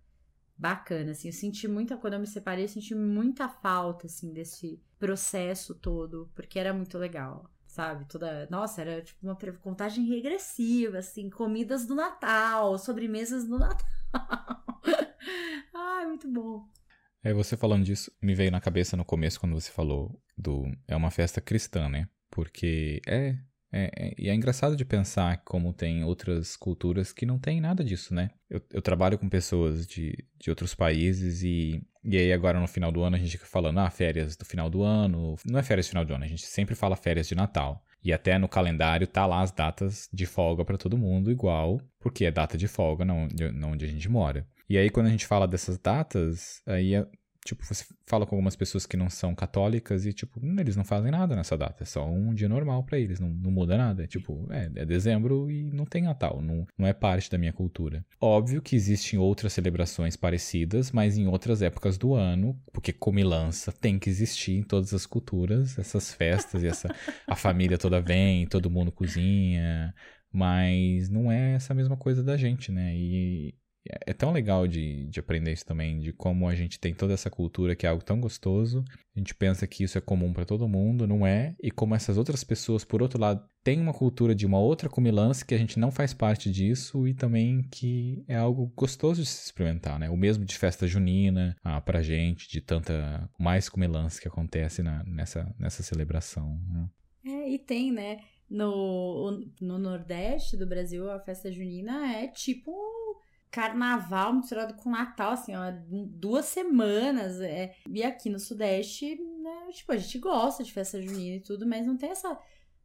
bacana, assim. Eu senti muita, quando eu me separei, eu senti muita falta, assim, desse processo todo, porque era muito legal. Sabe, toda. Nossa, era tipo uma contagem regressiva, assim, comidas do Natal, sobremesas do Natal. Ai, muito bom. É, você falando disso, me veio na cabeça no começo quando você falou do. É uma festa cristã, né? Porque é. É, é, e é engraçado de pensar como tem outras culturas que não tem nada disso, né? Eu, eu trabalho com pessoas de, de outros países e, e aí agora no final do ano a gente fica falando, ah, férias do final do ano. Não é férias do final do ano, a gente sempre fala férias de Natal. E até no calendário tá lá as datas de folga para todo mundo igual, porque é data de folga não, não onde a gente mora. E aí, quando a gente fala dessas datas, aí é, tipo, você fala com algumas pessoas que não são católicas e, tipo, hum, eles não fazem nada nessa data. É só um dia normal para eles, não, não muda nada. É tipo, é, é dezembro e não tem Natal, não, não é parte da minha cultura. Óbvio que existem outras celebrações parecidas, mas em outras épocas do ano, porque comilança tem que existir em todas as culturas, essas festas e essa a família toda vem, todo mundo cozinha, mas não é essa mesma coisa da gente, né? E é tão legal de, de aprender isso também, de como a gente tem toda essa cultura que é algo tão gostoso. A gente pensa que isso é comum para todo mundo, não é? E como essas outras pessoas, por outro lado, têm uma cultura de uma outra comilança que a gente não faz parte disso e também que é algo gostoso de se experimentar, né? O mesmo de festa junina ah, pra gente, de tanta mais comilança que acontece na, nessa, nessa celebração. Né? É, e tem, né? No, no Nordeste do Brasil, a festa junina é tipo carnaval misturado com Natal, assim, ó, duas semanas. É. E aqui no Sudeste, né, tipo, a gente gosta de festa junina e tudo, mas não tem essa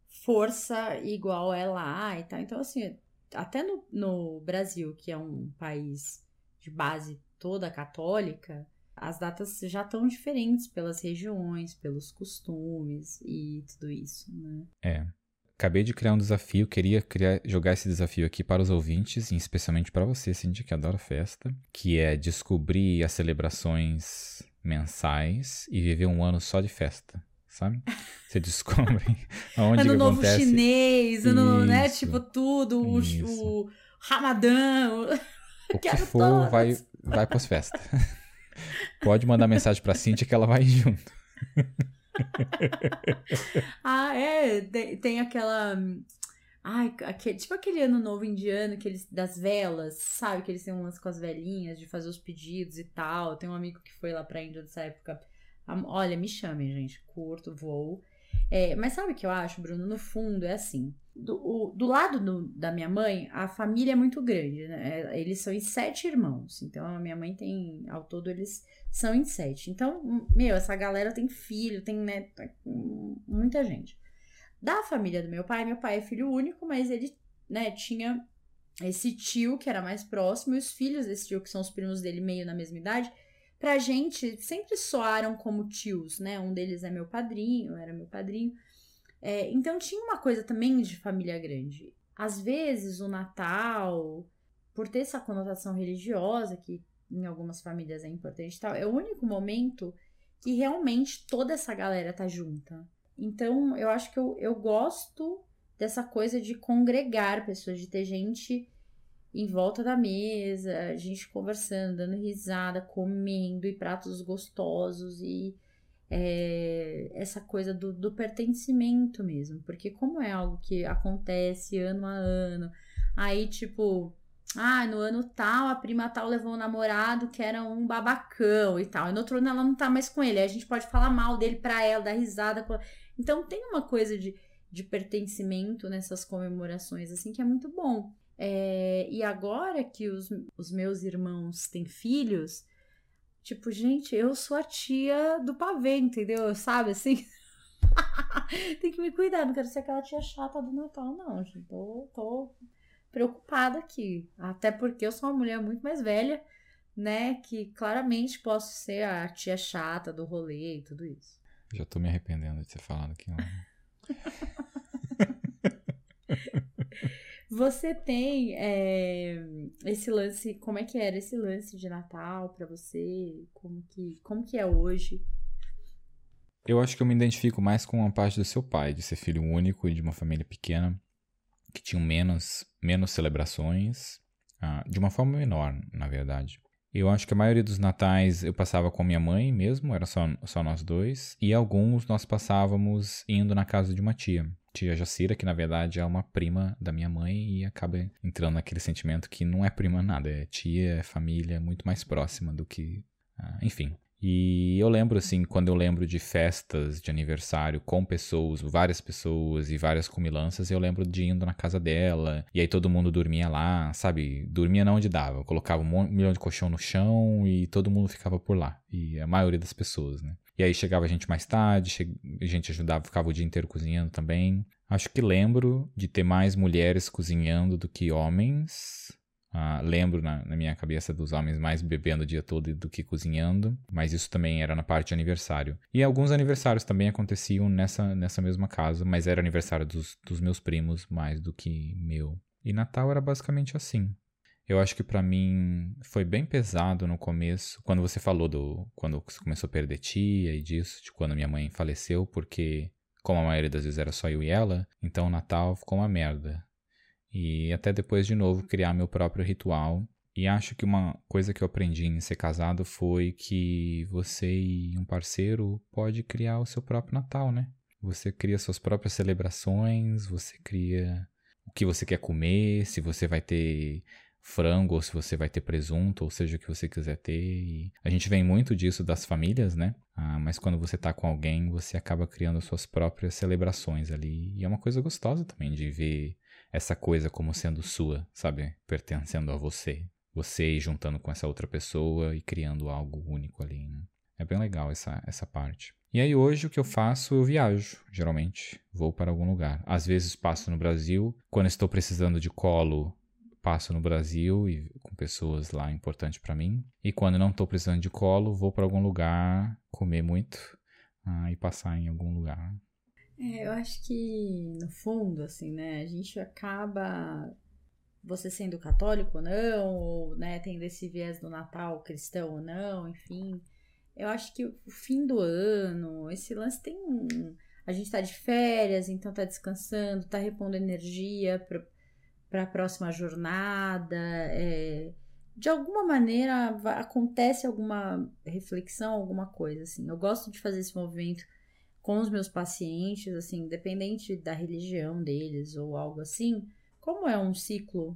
força igual é lá e tal. Então, assim, até no, no Brasil, que é um país de base toda católica, as datas já estão diferentes pelas regiões, pelos costumes e tudo isso, né? É. Acabei de criar um desafio, queria criar, jogar esse desafio aqui para os ouvintes, e especialmente para você, Cindy, que adora festa, que é descobrir as celebrações mensais e viver um ano só de festa, sabe? Você descobre aonde ano que novo acontece. chinês, ano, né? Tipo, tudo, o, o Ramadã, o que for todas. vai, vai para as festas. Pode mandar mensagem para Cintia que ela vai junto. ah, é. Tem, aquela. Ai, aquele, tipo aquele ano novo indiano que eles, das velas, sabe? Que eles têm um lance com as velhinhas de fazer os pedidos e tal. Tem um amigo que foi lá pra Índia nessa época. Olha, me chamem, gente. Curto, voo. É, mas sabe o que eu acho, Bruno? No fundo, é assim. Do, do lado do, da minha mãe, a família é muito grande, né? É, eles são em sete irmãos. Então, a minha mãe tem, ao todo, eles são em sete. Então, meu, essa galera tem filho, tem neto, tá muita gente. Da família do meu pai, meu pai é filho único, mas ele, né, tinha esse tio que era mais próximo, e os filhos desse tio, que são os primos dele, meio na mesma idade, pra gente sempre soaram como tios, né? Um deles é meu padrinho, era meu padrinho. É, então tinha uma coisa também de família grande. Às vezes o Natal, por ter essa conotação religiosa, que em algumas famílias é importante e tal, é o único momento que realmente toda essa galera tá junta. Então eu acho que eu, eu gosto dessa coisa de congregar pessoas, de ter gente em volta da mesa, gente conversando, dando risada, comendo e pratos gostosos e é, essa coisa do, do pertencimento mesmo, porque como é algo que acontece ano a ano, aí tipo, ah, no ano tal, a prima tal levou um namorado que era um babacão e tal. E no outro ano ela não tá mais com ele. Aí a gente pode falar mal dele pra ela, dar risada. Então tem uma coisa de, de pertencimento nessas comemorações, assim, que é muito bom. É, e agora que os, os meus irmãos têm filhos, Tipo, gente, eu sou a tia do pavê, entendeu? Sabe assim? Tem que me cuidar, não quero ser aquela tia chata do Natal, não, gente. Tô, tô preocupada aqui. Até porque eu sou uma mulher muito mais velha, né? Que claramente posso ser a tia chata do rolê e tudo isso. Já tô me arrependendo de ter falado aqui. Você tem é, esse lance, como é que era esse lance de Natal para você? Como que, como que é hoje? Eu acho que eu me identifico mais com a parte do seu pai, de ser filho único e de uma família pequena, que tinham menos, menos celebrações, ah, de uma forma menor, na verdade. Eu acho que a maioria dos natais eu passava com a minha mãe mesmo, era só, só nós dois, e alguns nós passávamos indo na casa de uma tia tia Jacira, que na verdade é uma prima da minha mãe e acaba entrando naquele sentimento que não é prima nada, é tia, é família, muito mais próxima do que. Ah, enfim. E eu lembro, assim, quando eu lembro de festas de aniversário com pessoas, várias pessoas e várias comilanças, eu lembro de indo na casa dela, e aí todo mundo dormia lá, sabe? Dormia não onde dava. Eu colocava um milhão de colchão no chão e todo mundo ficava por lá. E a maioria das pessoas, né? E aí chegava a gente mais tarde, a gente ajudava, ficava o dia inteiro cozinhando também. Acho que lembro de ter mais mulheres cozinhando do que homens. Ah, lembro na, na, minha cabeça dos homens mais bebendo o dia todo do que cozinhando, mas isso também era na parte de aniversário. E alguns aniversários também aconteciam nessa, nessa mesma casa, mas era aniversário dos, dos meus primos mais do que meu. E Natal era basicamente assim. Eu acho que para mim foi bem pesado no começo, quando você falou do. quando você começou a perder tia e disso, de quando minha mãe faleceu, porque, como a maioria das vezes era só eu e ela, então o Natal ficou uma merda. E até depois, de novo, criar meu próprio ritual, E acho que uma coisa que eu aprendi em ser casado foi que você e um parceiro pode criar o seu próprio Natal, né? Você cria suas próprias celebrações, você cria o que você quer comer, se você vai ter frango ou se você vai ter presunto, ou seja o que você quiser ter. E a gente vem muito disso das famílias, né? Ah, mas quando você tá com alguém, você acaba criando suas próprias celebrações ali. E é uma coisa gostosa também de ver essa coisa como sendo sua, sabe? Pertencendo a você você juntando com essa outra pessoa e criando algo único ali. Né? É bem legal essa, essa parte. E aí hoje o que eu faço, eu viajo, geralmente. Vou para algum lugar. Às vezes passo no Brasil. Quando estou precisando de colo, passo no Brasil e com pessoas lá importantes para mim. E quando não estou precisando de colo, vou para algum lugar, comer muito ah, e passar em algum lugar. É, eu acho que no fundo, assim, né, a gente acaba você sendo católico ou não, ou né, tendo esse viés do Natal cristão ou não, enfim. Eu acho que o fim do ano, esse lance tem um. A gente tá de férias, então tá descansando, tá repondo energia para a próxima jornada. É, de alguma maneira acontece alguma reflexão, alguma coisa assim. Eu gosto de fazer esse movimento com os meus pacientes, assim, independente da religião deles ou algo assim como é um ciclo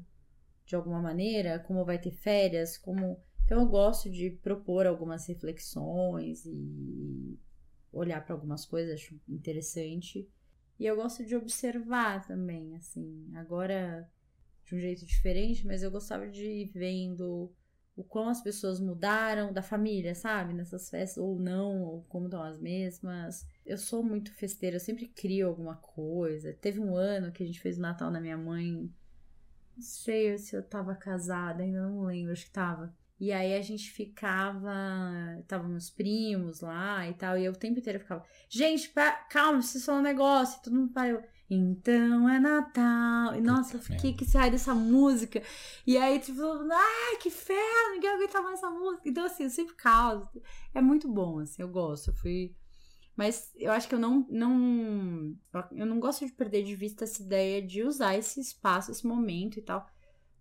de alguma maneira, como vai ter férias, como. Então eu gosto de propor algumas reflexões e olhar para algumas coisas, acho interessante. E eu gosto de observar também, assim, agora de um jeito diferente, mas eu gostava de ir vendo o como as pessoas mudaram da família, sabe? Nessas festas, ou não, ou como estão as mesmas. Eu sou muito festeira, eu sempre crio alguma coisa. Teve um ano que a gente fez o Natal na minha mãe. Não sei se eu tava casada, ainda não lembro, acho que tava. E aí a gente ficava. Tava meus primos lá e tal. E eu o tempo inteiro ficava. Gente, pra, calma, é só um negócio. E todo mundo parou. Então é Natal. E nossa, eu fiquei que sai dessa música. E aí, tipo, ai, que ferro, ninguém aguenta mais essa música. Então, assim, eu sempre causo. É muito bom, assim, eu gosto. Eu fui. Mas eu acho que eu não, não. Eu não gosto de perder de vista essa ideia de usar esse espaço, esse momento e tal,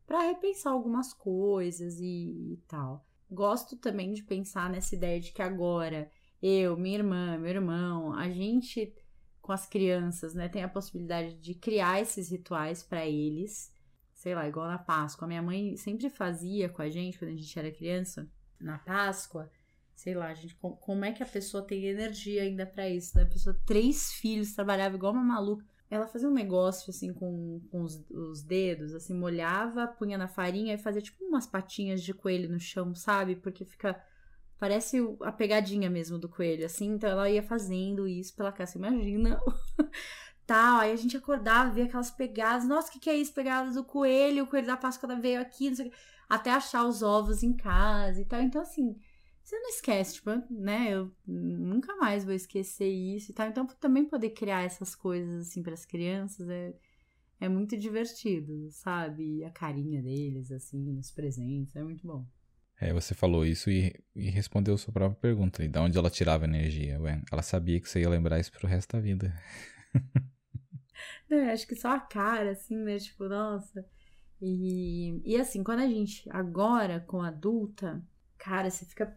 para repensar algumas coisas e, e tal. Gosto também de pensar nessa ideia de que agora eu, minha irmã, meu irmão, a gente com as crianças, né? Tem a possibilidade de criar esses rituais para eles. Sei lá, igual na Páscoa. Minha mãe sempre fazia com a gente, quando a gente era criança, na Páscoa. Sei lá, gente, como é que a pessoa tem energia ainda para isso, né? A pessoa, três filhos, trabalhava igual uma maluca. Ela fazia um negócio assim com, com os, os, dedos, assim, molhava, punha na farinha e fazia tipo umas patinhas de coelho no chão, sabe? Porque fica Parece a pegadinha mesmo do coelho, assim. Então ela ia fazendo isso pela casa. Imagina. Tal. Aí a gente acordava, via aquelas pegadas. Nossa, o que, que é isso? Pegadas do coelho. O coelho da Páscoa veio aqui, não sei o que. Até achar os ovos em casa e tal. Então, assim, você não esquece, tipo, né? Eu nunca mais vou esquecer isso e tal. Então, também poder criar essas coisas, assim, para as crianças é, é muito divertido, sabe? A carinha deles, assim, os presentes, é muito bom. É, você falou isso e, e respondeu sua própria pergunta. E de onde ela tirava energia? Ué, ela sabia que você ia lembrar isso pro resto da vida. Não, eu acho que só a cara, assim, né? Tipo, nossa. E, e assim, quando a gente, agora, com adulta, cara, você fica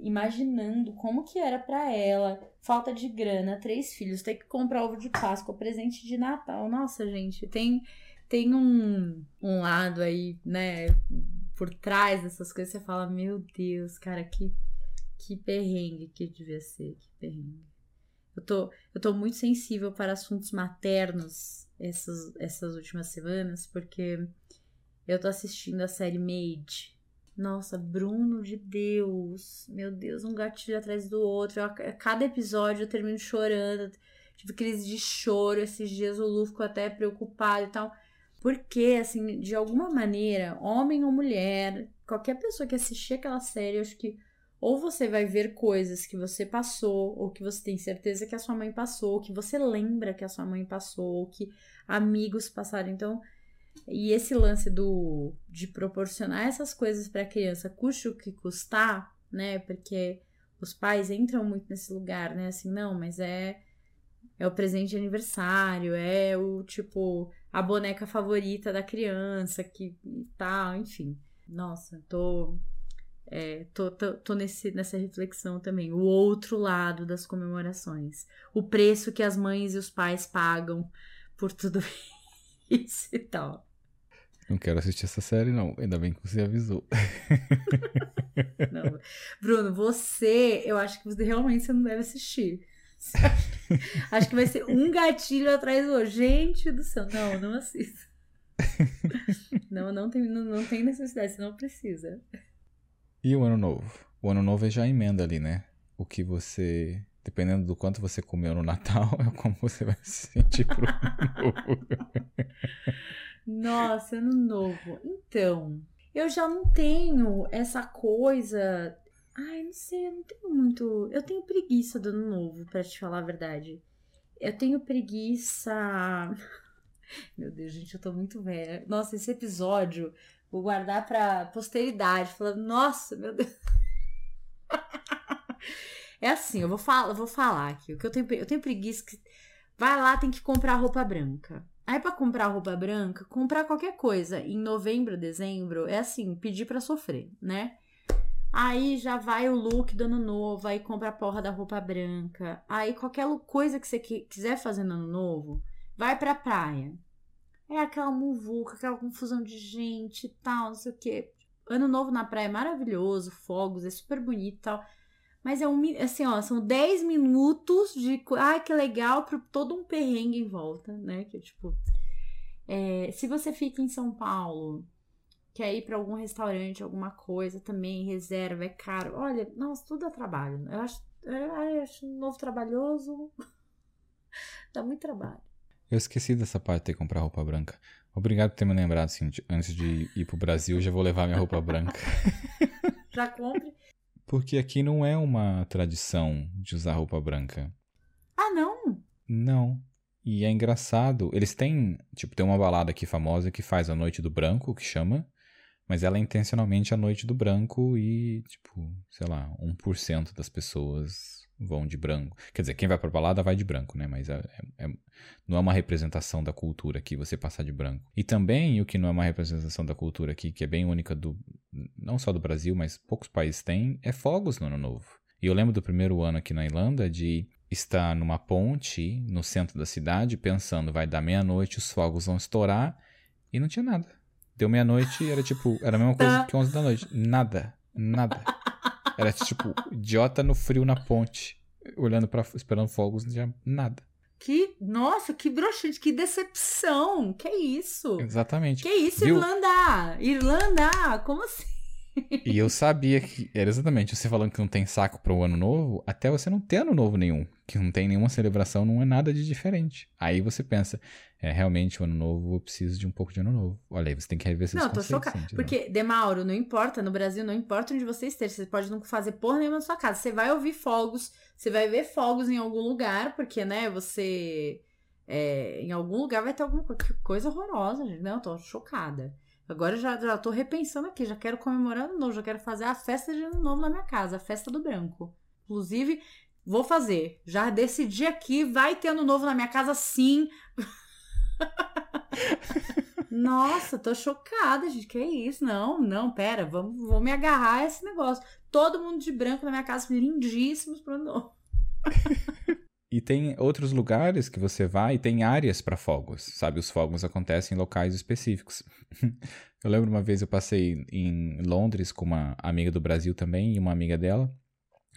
imaginando como que era para ela, falta de grana, três filhos, ter que comprar ovo de Páscoa, presente de Natal. Nossa, gente, tem, tem um, um lado aí, né, por trás dessas coisas, você fala, meu Deus, cara, que, que perrengue que devia ser, que perrengue. Eu tô, eu tô muito sensível para assuntos maternos essas, essas últimas semanas, porque eu tô assistindo a série Made. Nossa, Bruno de Deus. Meu Deus, um gatilho atrás do outro. Eu, a cada episódio eu termino chorando. Tive crise de choro. Esses dias o Lu ficou até preocupado e tal. Porque, assim, de alguma maneira, homem ou mulher, qualquer pessoa que assistir aquela série, eu acho que ou você vai ver coisas que você passou, ou que você tem certeza que a sua mãe passou, ou que você lembra que a sua mãe passou, ou que amigos passaram. Então, e esse lance do de proporcionar essas coisas para a criança, custe o que custar, né? Porque os pais entram muito nesse lugar, né? Assim, não, mas é é o presente de aniversário, é o tipo a boneca favorita da criança que tal, enfim. Nossa, tô. É, tô, tô, tô nesse, nessa reflexão também. O outro lado das comemorações. O preço que as mães e os pais pagam por tudo isso e tal. Não quero assistir essa série, não. Ainda bem que você avisou. Não. Bruno, você, eu acho que você realmente você não deve assistir. Acho que vai ser um gatilho atrás do outro. Gente do céu, não, não assista. Não, não tem, não, não tem necessidade, você não precisa. E o ano novo? O ano novo é já emenda ali, né? O que você. Dependendo do quanto você comeu no Natal, é como você vai se sentir pro novo. Nossa, ano novo. Então, eu já não tenho essa coisa. Ai, não sei, eu não tenho muito. Eu tenho preguiça do ano novo, pra te falar a verdade. Eu tenho preguiça. Meu Deus, gente, eu tô muito velha. Nossa, esse episódio vou guardar pra posteridade. Falando, nossa, meu Deus. É assim, eu vou, falar, eu vou falar aqui. O que eu tenho, eu tenho preguiça que. Vai lá, tem que comprar roupa branca. Aí, pra comprar roupa branca, comprar qualquer coisa em novembro, dezembro, é assim, pedir para sofrer, né? Aí já vai o look do ano novo, aí compra a porra da roupa branca. Aí qualquer coisa que você quiser fazer no ano novo, vai pra praia. É aquela muvuca, aquela confusão de gente e tal, não sei o quê. Ano novo na praia é maravilhoso, fogos, é super bonito e tal. Mas é um, assim, ó, são 10 minutos de. Ai, que legal, para todo um perrengue em volta, né? Que é tipo. É, se você fica em São Paulo, quer ir para algum restaurante, alguma coisa também, reserva, é caro. Olha, nossa, tudo é trabalho. Eu acho, eu acho novo trabalhoso. Dá muito trabalho. Eu esqueci dessa parte de comprar roupa branca. Obrigado por ter me lembrado, assim, antes de ir pro Brasil, já vou levar minha roupa branca. já compre. Porque aqui não é uma tradição de usar roupa branca. Ah, não? Não. E é engraçado. Eles têm, tipo, tem uma balada aqui famosa que faz a Noite do Branco, que chama. Mas ela é intencionalmente a Noite do Branco e, tipo, sei lá, 1% das pessoas vão de branco. Quer dizer, quem vai pra balada vai de branco, né? Mas é, é, é, não é uma representação da cultura aqui você passar de branco. E também o que não é uma representação da cultura aqui, que é bem única do. não só do Brasil, mas poucos países têm, é fogos no ano novo. E eu lembro do primeiro ano aqui na Irlanda de estar numa ponte no centro da cidade, pensando, vai dar meia-noite, os fogos vão estourar, e não tinha nada. Deu meia-noite, era tipo, era a mesma coisa que 11 da noite. Nada, nada. Era tipo, idiota no frio na ponte, olhando para esperando fogos, não tinha nada. Que, nossa, que broxante, que decepção. Que isso? Exatamente. Que isso, Viu? Irlanda? Irlanda, como assim? E eu sabia que era exatamente você falando que não tem saco para o ano novo, até você não ter ano novo nenhum, que não tem nenhuma celebração, não é nada de diferente. Aí você pensa, é realmente o ano novo, eu preciso de um pouco de ano novo. Olha aí, você tem que rever seus Não, tô chocada. Porque, Demauro, não importa, no Brasil, não importa onde você esteja, você pode não fazer porra nenhuma na sua casa. Você vai ouvir fogos, você vai ver fogos em algum lugar, porque, né, você. É, em algum lugar vai ter alguma coisa horrorosa, gente. Não, eu tô chocada. Agora eu já, já tô repensando aqui, já quero comemorar ano novo, já quero fazer a festa de ano novo na minha casa, a festa do branco. Inclusive, vou fazer. Já decidi aqui, vai ter ano novo na minha casa sim. Nossa, tô chocada, gente. Que isso? Não, não, pera, vamos, vou me agarrar a esse negócio. Todo mundo de branco na minha casa, lindíssimos pro ano novo. E tem outros lugares que você vai e tem áreas para fogos, sabe? Os fogos acontecem em locais específicos. eu lembro uma vez eu passei em Londres com uma amiga do Brasil também e uma amiga dela.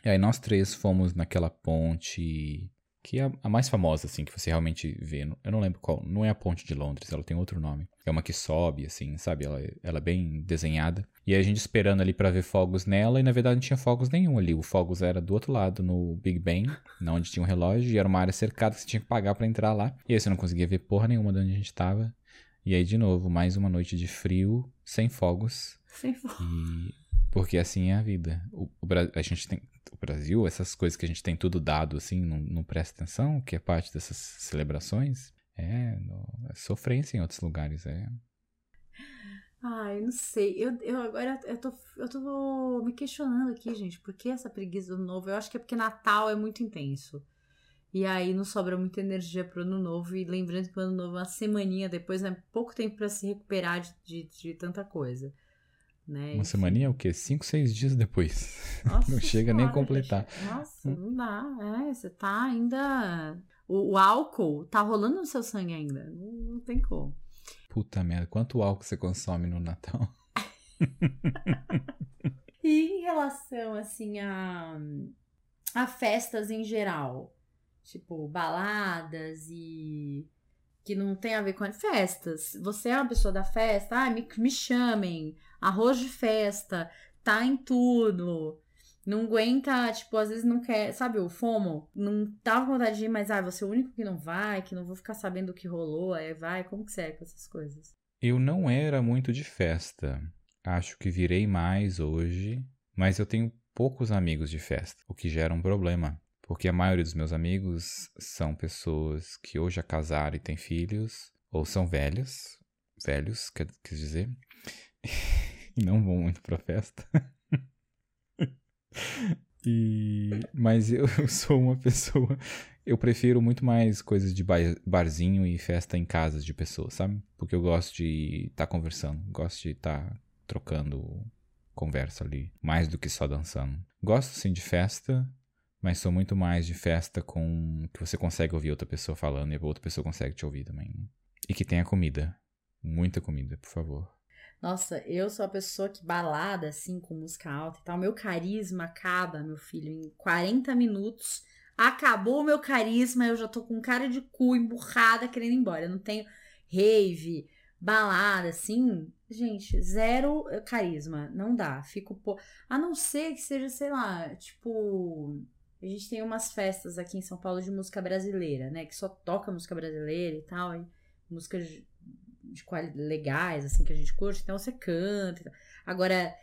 E aí nós três fomos naquela ponte que é a mais famosa, assim, que você realmente vê. Eu não lembro qual. Não é a Ponte de Londres, ela tem outro nome. É uma que sobe, assim, sabe? Ela, ela é bem desenhada. E a gente esperando ali para ver fogos nela, e na verdade não tinha fogos nenhum ali. O fogos era do outro lado, no Big Ben, na onde tinha um relógio, e era uma área cercada que você tinha que pagar para entrar lá. E aí você não conseguia ver porra nenhuma de onde a gente tava. E aí, de novo, mais uma noite de frio, sem fogos. Sem fogos. E... Porque assim é a vida. O, o, a gente tem o Brasil, essas coisas que a gente tem tudo dado assim, não, não presta atenção, que é parte dessas celebrações, é, é sofrência em outros lugares, é. Ai, não sei. Eu, eu agora eu tô, eu tô me questionando aqui, gente, por que essa preguiça do novo? Eu acho que é porque Natal é muito intenso. E aí não sobra muita energia pro ano novo. E lembrando que o ano novo é uma semaninha depois, é pouco tempo para se recuperar de, de, de tanta coisa. Né? Uma semaninha é o quê? Cinco, seis dias depois. Nossa não chega senhora, nem a completar. gente. Nossa, não dá. É, você tá ainda. O, o álcool tá rolando no seu sangue ainda. Não, não tem como. Puta merda, quanto álcool você consome no Natal? E em relação, assim, a, a festas em geral? Tipo, baladas e. que não tem a ver com festas. Você é uma pessoa da festa, ah, me, me chamem. Arroz de festa, tá em tudo. Não aguenta, tipo, às vezes não quer, sabe, o FOMO? Não tá com vontade de ir, mas ah, você é o único que não vai, que não vou ficar sabendo o que rolou, aí vai. Como que você é com essas coisas? Eu não era muito de festa. Acho que virei mais hoje, mas eu tenho poucos amigos de festa, o que gera um problema. Porque a maioria dos meus amigos são pessoas que ou já casaram e têm filhos, ou são velhos, velhos, quer, quer dizer, e não vão muito pra festa. e, mas eu sou uma pessoa. Eu prefiro muito mais coisas de bar- barzinho e festa em casas de pessoas, sabe? Porque eu gosto de estar conversando, gosto de estar trocando conversa ali, mais do que só dançando. Gosto sim de festa, mas sou muito mais de festa com que você consegue ouvir outra pessoa falando e a outra pessoa consegue te ouvir também. E que tenha comida. Muita comida, por favor. Nossa, eu sou a pessoa que balada, assim, com música alta e tal. Meu carisma acaba, meu filho, em 40 minutos. Acabou o meu carisma, eu já tô com cara de cu, emburrada, querendo ir embora. Eu não tenho rave, balada, assim. Gente, zero carisma. Não dá. Fico. Po... A não ser que seja, sei lá, tipo. A gente tem umas festas aqui em São Paulo de música brasileira, né? Que só toca música brasileira e tal. E músicas de legais, assim, que a gente curte, então você canta. Agora,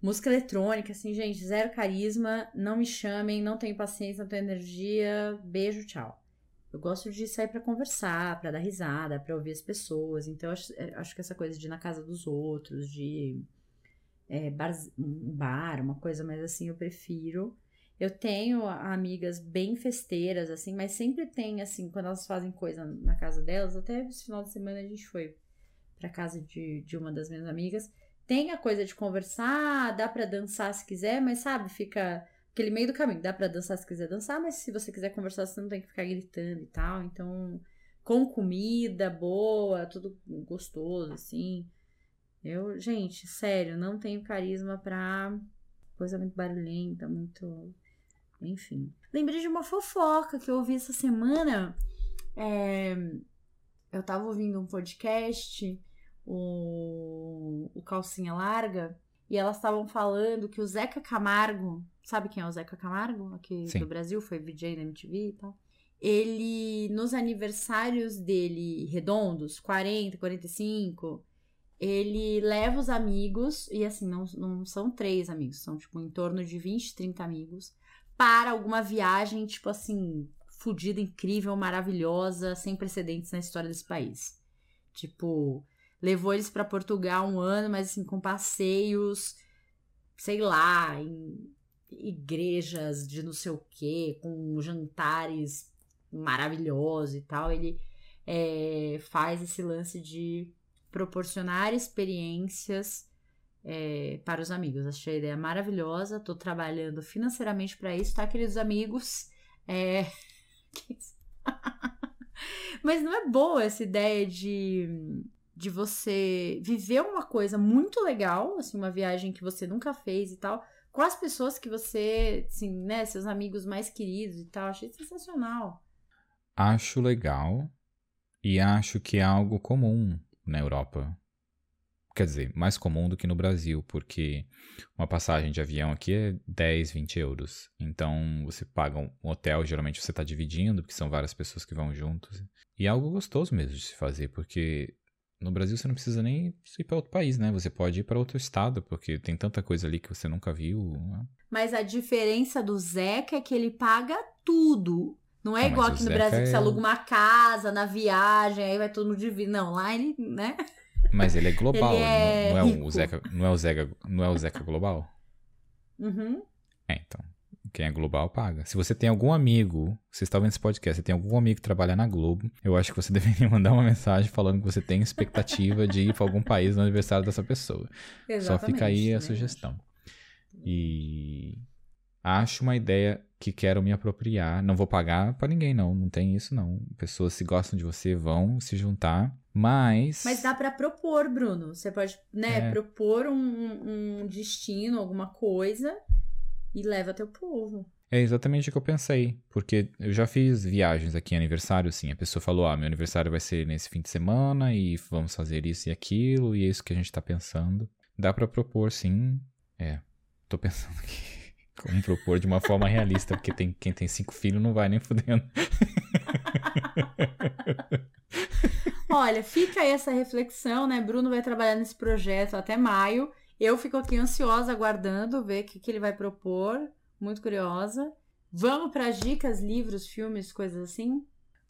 música eletrônica, assim, gente, zero carisma, não me chamem, não tenho paciência, não tenho energia, beijo, tchau. Eu gosto de sair pra conversar, pra dar risada, pra ouvir as pessoas, então acho, eu acho que essa coisa de ir na casa dos outros, de é, bar, um bar, uma coisa mais assim, eu prefiro. Eu tenho amigas bem festeiras, assim, mas sempre tem, assim, quando elas fazem coisa na casa delas, até esse final de semana a gente foi pra casa de, de uma das minhas amigas. Tem a coisa de conversar, dá pra dançar se quiser, mas sabe, fica aquele meio do caminho. Dá pra dançar se quiser dançar, mas se você quiser conversar, você não tem que ficar gritando e tal. Então, com comida boa, tudo gostoso, assim. Eu, gente, sério, não tenho carisma pra coisa muito barulhenta, muito. Enfim. Lembrei de uma fofoca que eu ouvi essa semana. É, Eu tava ouvindo um podcast, o, o Calcinha Larga, e elas estavam falando que o Zeca Camargo, sabe quem é o Zeca Camargo? Aqui Sim. do Brasil, foi VJ da MTV e tal. Ele, nos aniversários dele redondos, 40, 45, ele leva os amigos, e assim, não, não são três amigos, são tipo em torno de 20, 30 amigos, para alguma viagem, tipo assim, fodida, incrível, maravilhosa, sem precedentes na história desse país. Tipo, levou eles para Portugal um ano, mas assim, com passeios, sei lá, em igrejas de não sei o quê, com jantares maravilhosos e tal. Ele é, faz esse lance de proporcionar experiências é, para os amigos. Achei a ideia maravilhosa. Tô trabalhando financeiramente para isso, tá, queridos amigos? É... Mas não é boa essa ideia de, de você viver uma coisa muito legal, assim, uma viagem que você nunca fez e tal, com as pessoas que você, assim, né, seus amigos mais queridos e tal. Achei sensacional. Acho legal e acho que é algo comum na Europa. Quer dizer, mais comum do que no Brasil, porque uma passagem de avião aqui é 10, 20 euros. Então você paga um hotel, geralmente você está dividindo, porque são várias pessoas que vão juntos. E é algo gostoso mesmo de se fazer, porque no Brasil você não precisa nem ir para outro país, né? Você pode ir para outro estado, porque tem tanta coisa ali que você nunca viu. né? Mas a diferença do Zeca é que ele paga tudo. Não é Ah, igual aqui no Zeca Brasil que você é- aluga uma casa na viagem, aí vai todo mundo dividir. Não, lá ele, né? Mas ele é global, Ele é não, não é o Zeca, não é o Zeca, não é o Zeca global? Uhum. É, então. Quem é global paga. Se você tem algum amigo, você está vendo esse podcast, você tem algum amigo que trabalha na Globo, eu acho que você deveria mandar uma mensagem falando que você tem expectativa de ir para algum país no aniversário dessa pessoa. Exatamente, Só fica aí a né? sugestão. E acho uma ideia que quero me apropriar. Não vou pagar para ninguém, não. Não tem isso, não. Pessoas se gostam de você vão se juntar. Mas. Mas dá pra propor, Bruno. Você pode, né, É. propor um, um destino, alguma coisa e leva teu povo. É exatamente o que eu pensei. Porque eu já fiz viagens aqui em aniversário, sim. A pessoa falou: ah, meu aniversário vai ser nesse fim de semana e vamos fazer isso e aquilo, e é isso que a gente tá pensando. Dá pra propor, sim. É. Tô pensando aqui. Como propor de uma forma realista, porque tem, quem tem cinco filhos não vai nem fudendo. Olha, fica aí essa reflexão, né? Bruno vai trabalhar nesse projeto até maio. Eu fico aqui ansiosa, aguardando ver o que, que ele vai propor. Muito curiosa. Vamos para as dicas, livros, filmes, coisas assim?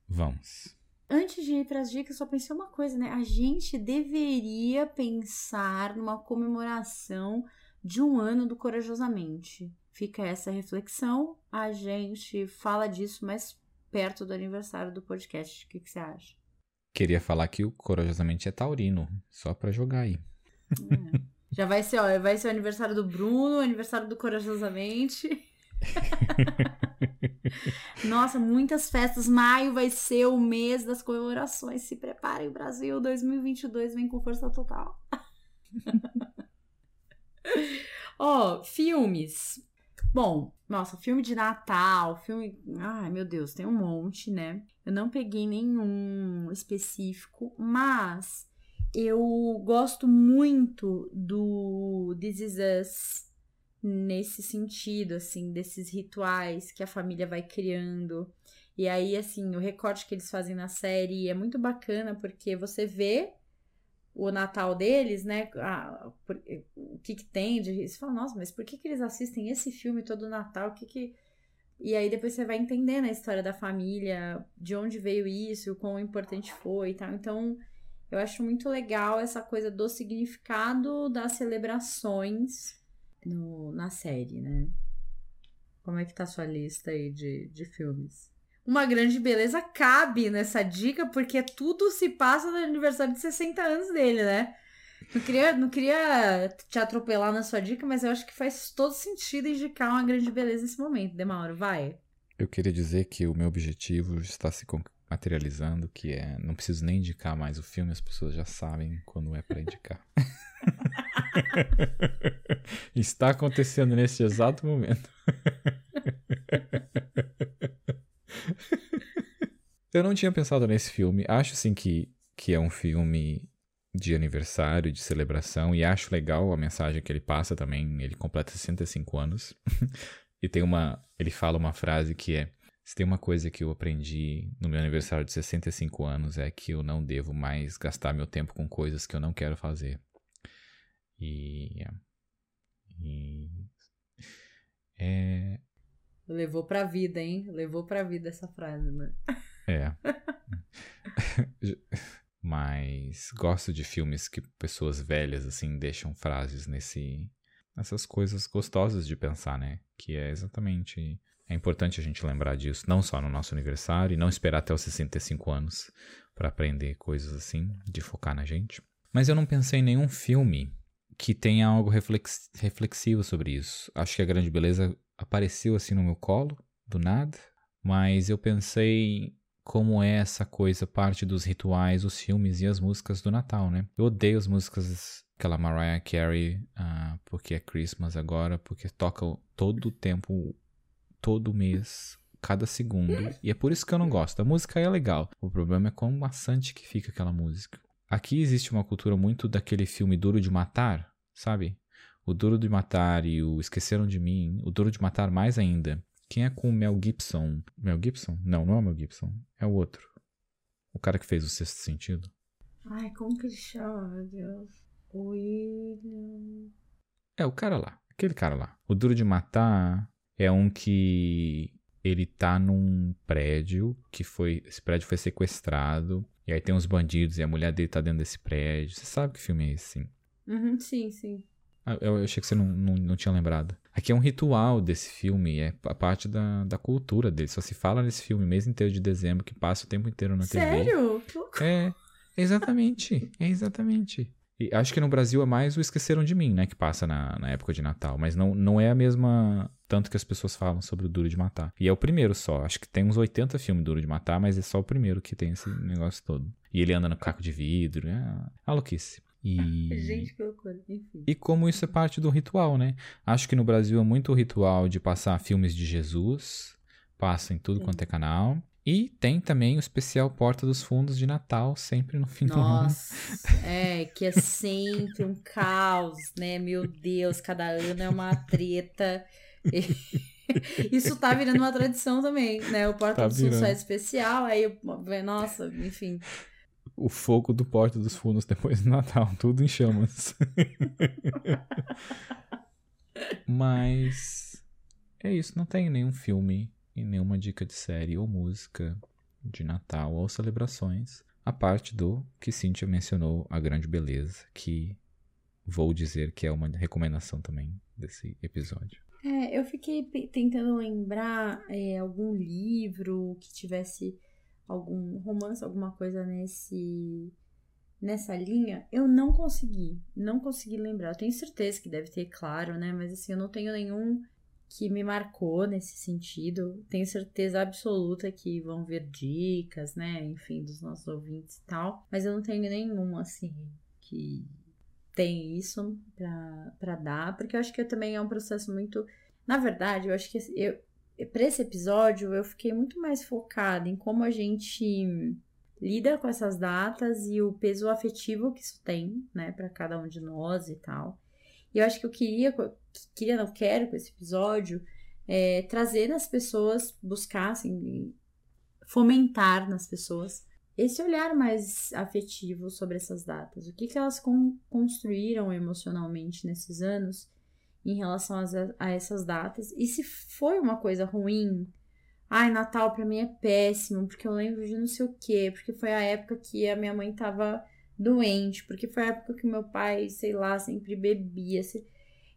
Vamos. Antes de ir para as dicas, só pensei uma coisa, né? A gente deveria pensar numa comemoração de um ano do Corajosamente. Fica essa reflexão. A gente fala disso mais perto do aniversário do podcast. O que, que você acha? Queria falar que o Corajosamente é taurino, só pra jogar aí. É. Já vai ser, ó, vai ser o aniversário do Bruno, aniversário do Corajosamente. Nossa, muitas festas. Maio vai ser o mês das comemorações. Se preparem, Brasil. 2022 vem com força total. Ó, filmes. Bom, nossa, filme de Natal, filme. Ai, meu Deus, tem um monte, né? Eu não peguei nenhum específico, mas eu gosto muito do This Is Us nesse sentido, assim, desses rituais que a família vai criando. E aí, assim, o recorte que eles fazem na série é muito bacana porque você vê o Natal deles, né? a- por- o que que tem de. Você fala, nossa, mas por que, que eles assistem esse filme todo Natal? O que que. E aí depois você vai entendendo a história da família, de onde veio isso, o quão importante foi e tal. Então, eu acho muito legal essa coisa do significado das celebrações no, na série, né? Como é que tá a sua lista aí de, de filmes? Uma grande beleza cabe nessa dica, porque tudo se passa no aniversário de 60 anos dele, né? Não queria, não queria te atropelar na sua dica, mas eu acho que faz todo sentido indicar uma grande beleza nesse momento. Demauro, vai. Eu queria dizer que o meu objetivo está se materializando, que é não preciso nem indicar mais o filme, as pessoas já sabem quando é para indicar. está acontecendo neste exato momento. Eu não tinha pensado nesse filme. Acho sim que, que é um filme de aniversário, de celebração, e acho legal a mensagem que ele passa também. Ele completa 65 anos. e tem uma. Ele fala uma frase que é. Se tem uma coisa que eu aprendi no meu aniversário de 65 anos é que eu não devo mais gastar meu tempo com coisas que eu não quero fazer. E. E. É. Levou pra vida, hein? Levou pra vida essa frase, né? É. Mas gosto de filmes que pessoas velhas, assim, deixam frases nesse. Essas coisas gostosas de pensar, né? Que é exatamente. É importante a gente lembrar disso, não só no nosso aniversário, e não esperar até os 65 anos para aprender coisas assim, de focar na gente. Mas eu não pensei em nenhum filme que tenha algo reflex- reflexivo sobre isso. Acho que a grande beleza apareceu assim no meu colo, do nada. Mas eu pensei como é essa coisa, parte dos rituais, os filmes e as músicas do Natal, né? Eu odeio as músicas, aquela Mariah Carey, ah, porque é Christmas agora, porque toca todo o tempo, todo mês, cada segundo. E é por isso que eu não gosto. A música é legal. O problema é quão maçante que fica aquela música. Aqui existe uma cultura muito daquele filme Duro de Matar, sabe? O Duro de Matar e o Esqueceram de Mim. O Duro de Matar mais ainda. Quem é com o Mel Gibson? Mel Gibson? Não, não é o Mel Gibson. É o outro. O cara que fez o Sexto Sentido. Ai, como que ele chama, meu Deus? William. É, o cara lá. Aquele cara lá. O Duro de Matar é um que ele tá num prédio que foi. Esse prédio foi sequestrado. E aí tem uns bandidos e a mulher dele tá dentro desse prédio. Você sabe que filme é esse, sim. Uhum, sim, sim. Ah, eu, eu achei que você não, não, não tinha lembrado. Aqui é um ritual desse filme, é a parte da, da cultura dele. Só se fala nesse filme mês inteiro de dezembro, que passa o tempo inteiro na Sério? TV. Sério? É, exatamente. É exatamente. E acho que no Brasil é mais o Esqueceram de Mim, né? Que passa na, na época de Natal. Mas não, não é a mesma. Tanto que as pessoas falam sobre o Duro de Matar. E é o primeiro só. Acho que tem uns 80 filmes Duro de Matar, mas é só o primeiro que tem esse negócio todo. E ele anda no caco de vidro. É maluquice. E... Gente, que loucura. Enfim. E como isso é parte do ritual, né? Acho que no Brasil é muito o ritual de passar filmes de Jesus. Passa em tudo Sim. quanto é canal. E tem também o especial Porta dos Fundos de Natal, sempre no fim Nossa, do ano. Nossa, é, que é sempre um caos, né? Meu Deus, cada ano é uma treta. Isso tá virando uma tradição também, né? O Porta tá dos Fundos é especial, aí, nossa, enfim. O fogo do Porta dos Fundos depois do Natal, tudo em chamas. Mas é isso, não tem nenhum filme e nenhuma dica de série ou música de Natal ou celebrações, a parte do que Cynthia mencionou, a grande beleza, que vou dizer que é uma recomendação também desse episódio. É, eu fiquei tentando lembrar é, algum livro que tivesse algum romance, alguma coisa nesse nessa linha. Eu não consegui, não consegui lembrar. Eu tenho certeza que deve ter, claro, né? Mas assim, eu não tenho nenhum que me marcou nesse sentido. Tenho certeza absoluta que vão ver dicas, né? Enfim, dos nossos ouvintes e tal. Mas eu não tenho nenhum, assim, que tem isso para dar, porque eu acho que também é um processo muito. Na verdade, eu acho que eu, para esse episódio eu fiquei muito mais focada em como a gente lida com essas datas e o peso afetivo que isso tem, né, para cada um de nós e tal. E eu acho que eu queria, queria, não quero com esse episódio, é, trazer as pessoas, buscar, assim, fomentar nas pessoas esse olhar mais afetivo sobre essas datas. O que, que elas con construíram emocionalmente nesses anos em relação a, a essas datas. E se foi uma coisa ruim, ai, Natal para mim é péssimo, porque eu lembro de não sei o quê, porque foi a época que a minha mãe tava doente, porque foi a época que meu pai, sei lá, sempre bebia.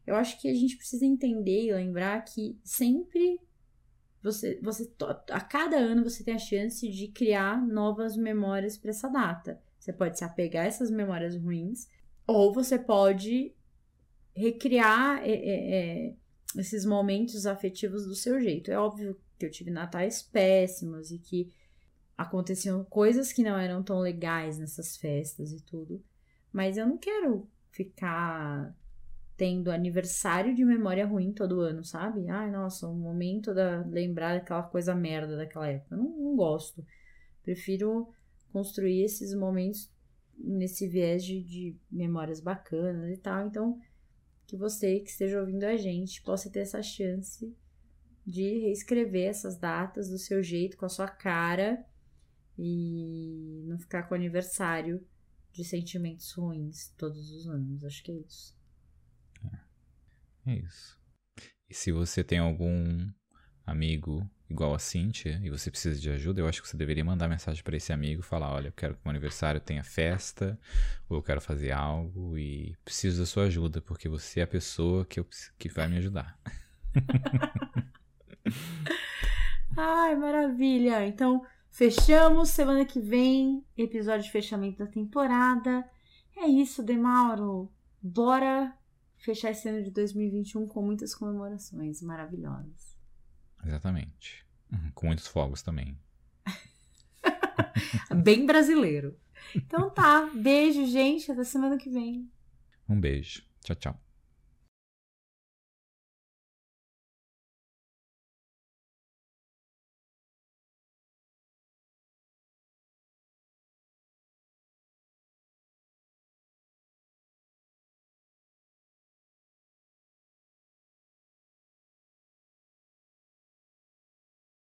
Eu acho que a gente precisa entender e lembrar que sempre você, você a cada ano você tem a chance de criar novas memórias para essa data. Você pode se apegar a essas memórias ruins, ou você pode recriar é, é, é, esses momentos afetivos do seu jeito. É óbvio que eu tive natais péssimos e que aconteciam coisas que não eram tão legais nessas festas e tudo. Mas eu não quero ficar tendo aniversário de memória ruim todo ano, sabe? Ai, nossa, um momento da lembrar daquela coisa merda daquela época. Eu não, não gosto. Prefiro construir esses momentos nesse viés de, de memórias bacanas e tal. Então, que você que esteja ouvindo a gente possa ter essa chance de reescrever essas datas do seu jeito, com a sua cara e não ficar com aniversário de sentimentos ruins todos os anos. Acho que é isso. É, é isso. E se você tem algum amigo igual a Cíntia e você precisa de ajuda, eu acho que você deveria mandar mensagem para esse amigo, falar, olha, eu quero que o meu aniversário tenha festa, ou eu quero fazer algo e preciso da sua ajuda, porque você é a pessoa que, eu, que vai me ajudar. Ai, maravilha! Então, Fechamos semana que vem, episódio de fechamento da temporada. É isso, Demauro. Bora fechar esse ano de 2021 com muitas comemorações maravilhosas. Exatamente. Uhum, com muitos fogos também. Bem brasileiro. Então tá, beijo, gente. Até semana que vem. Um beijo. Tchau, tchau.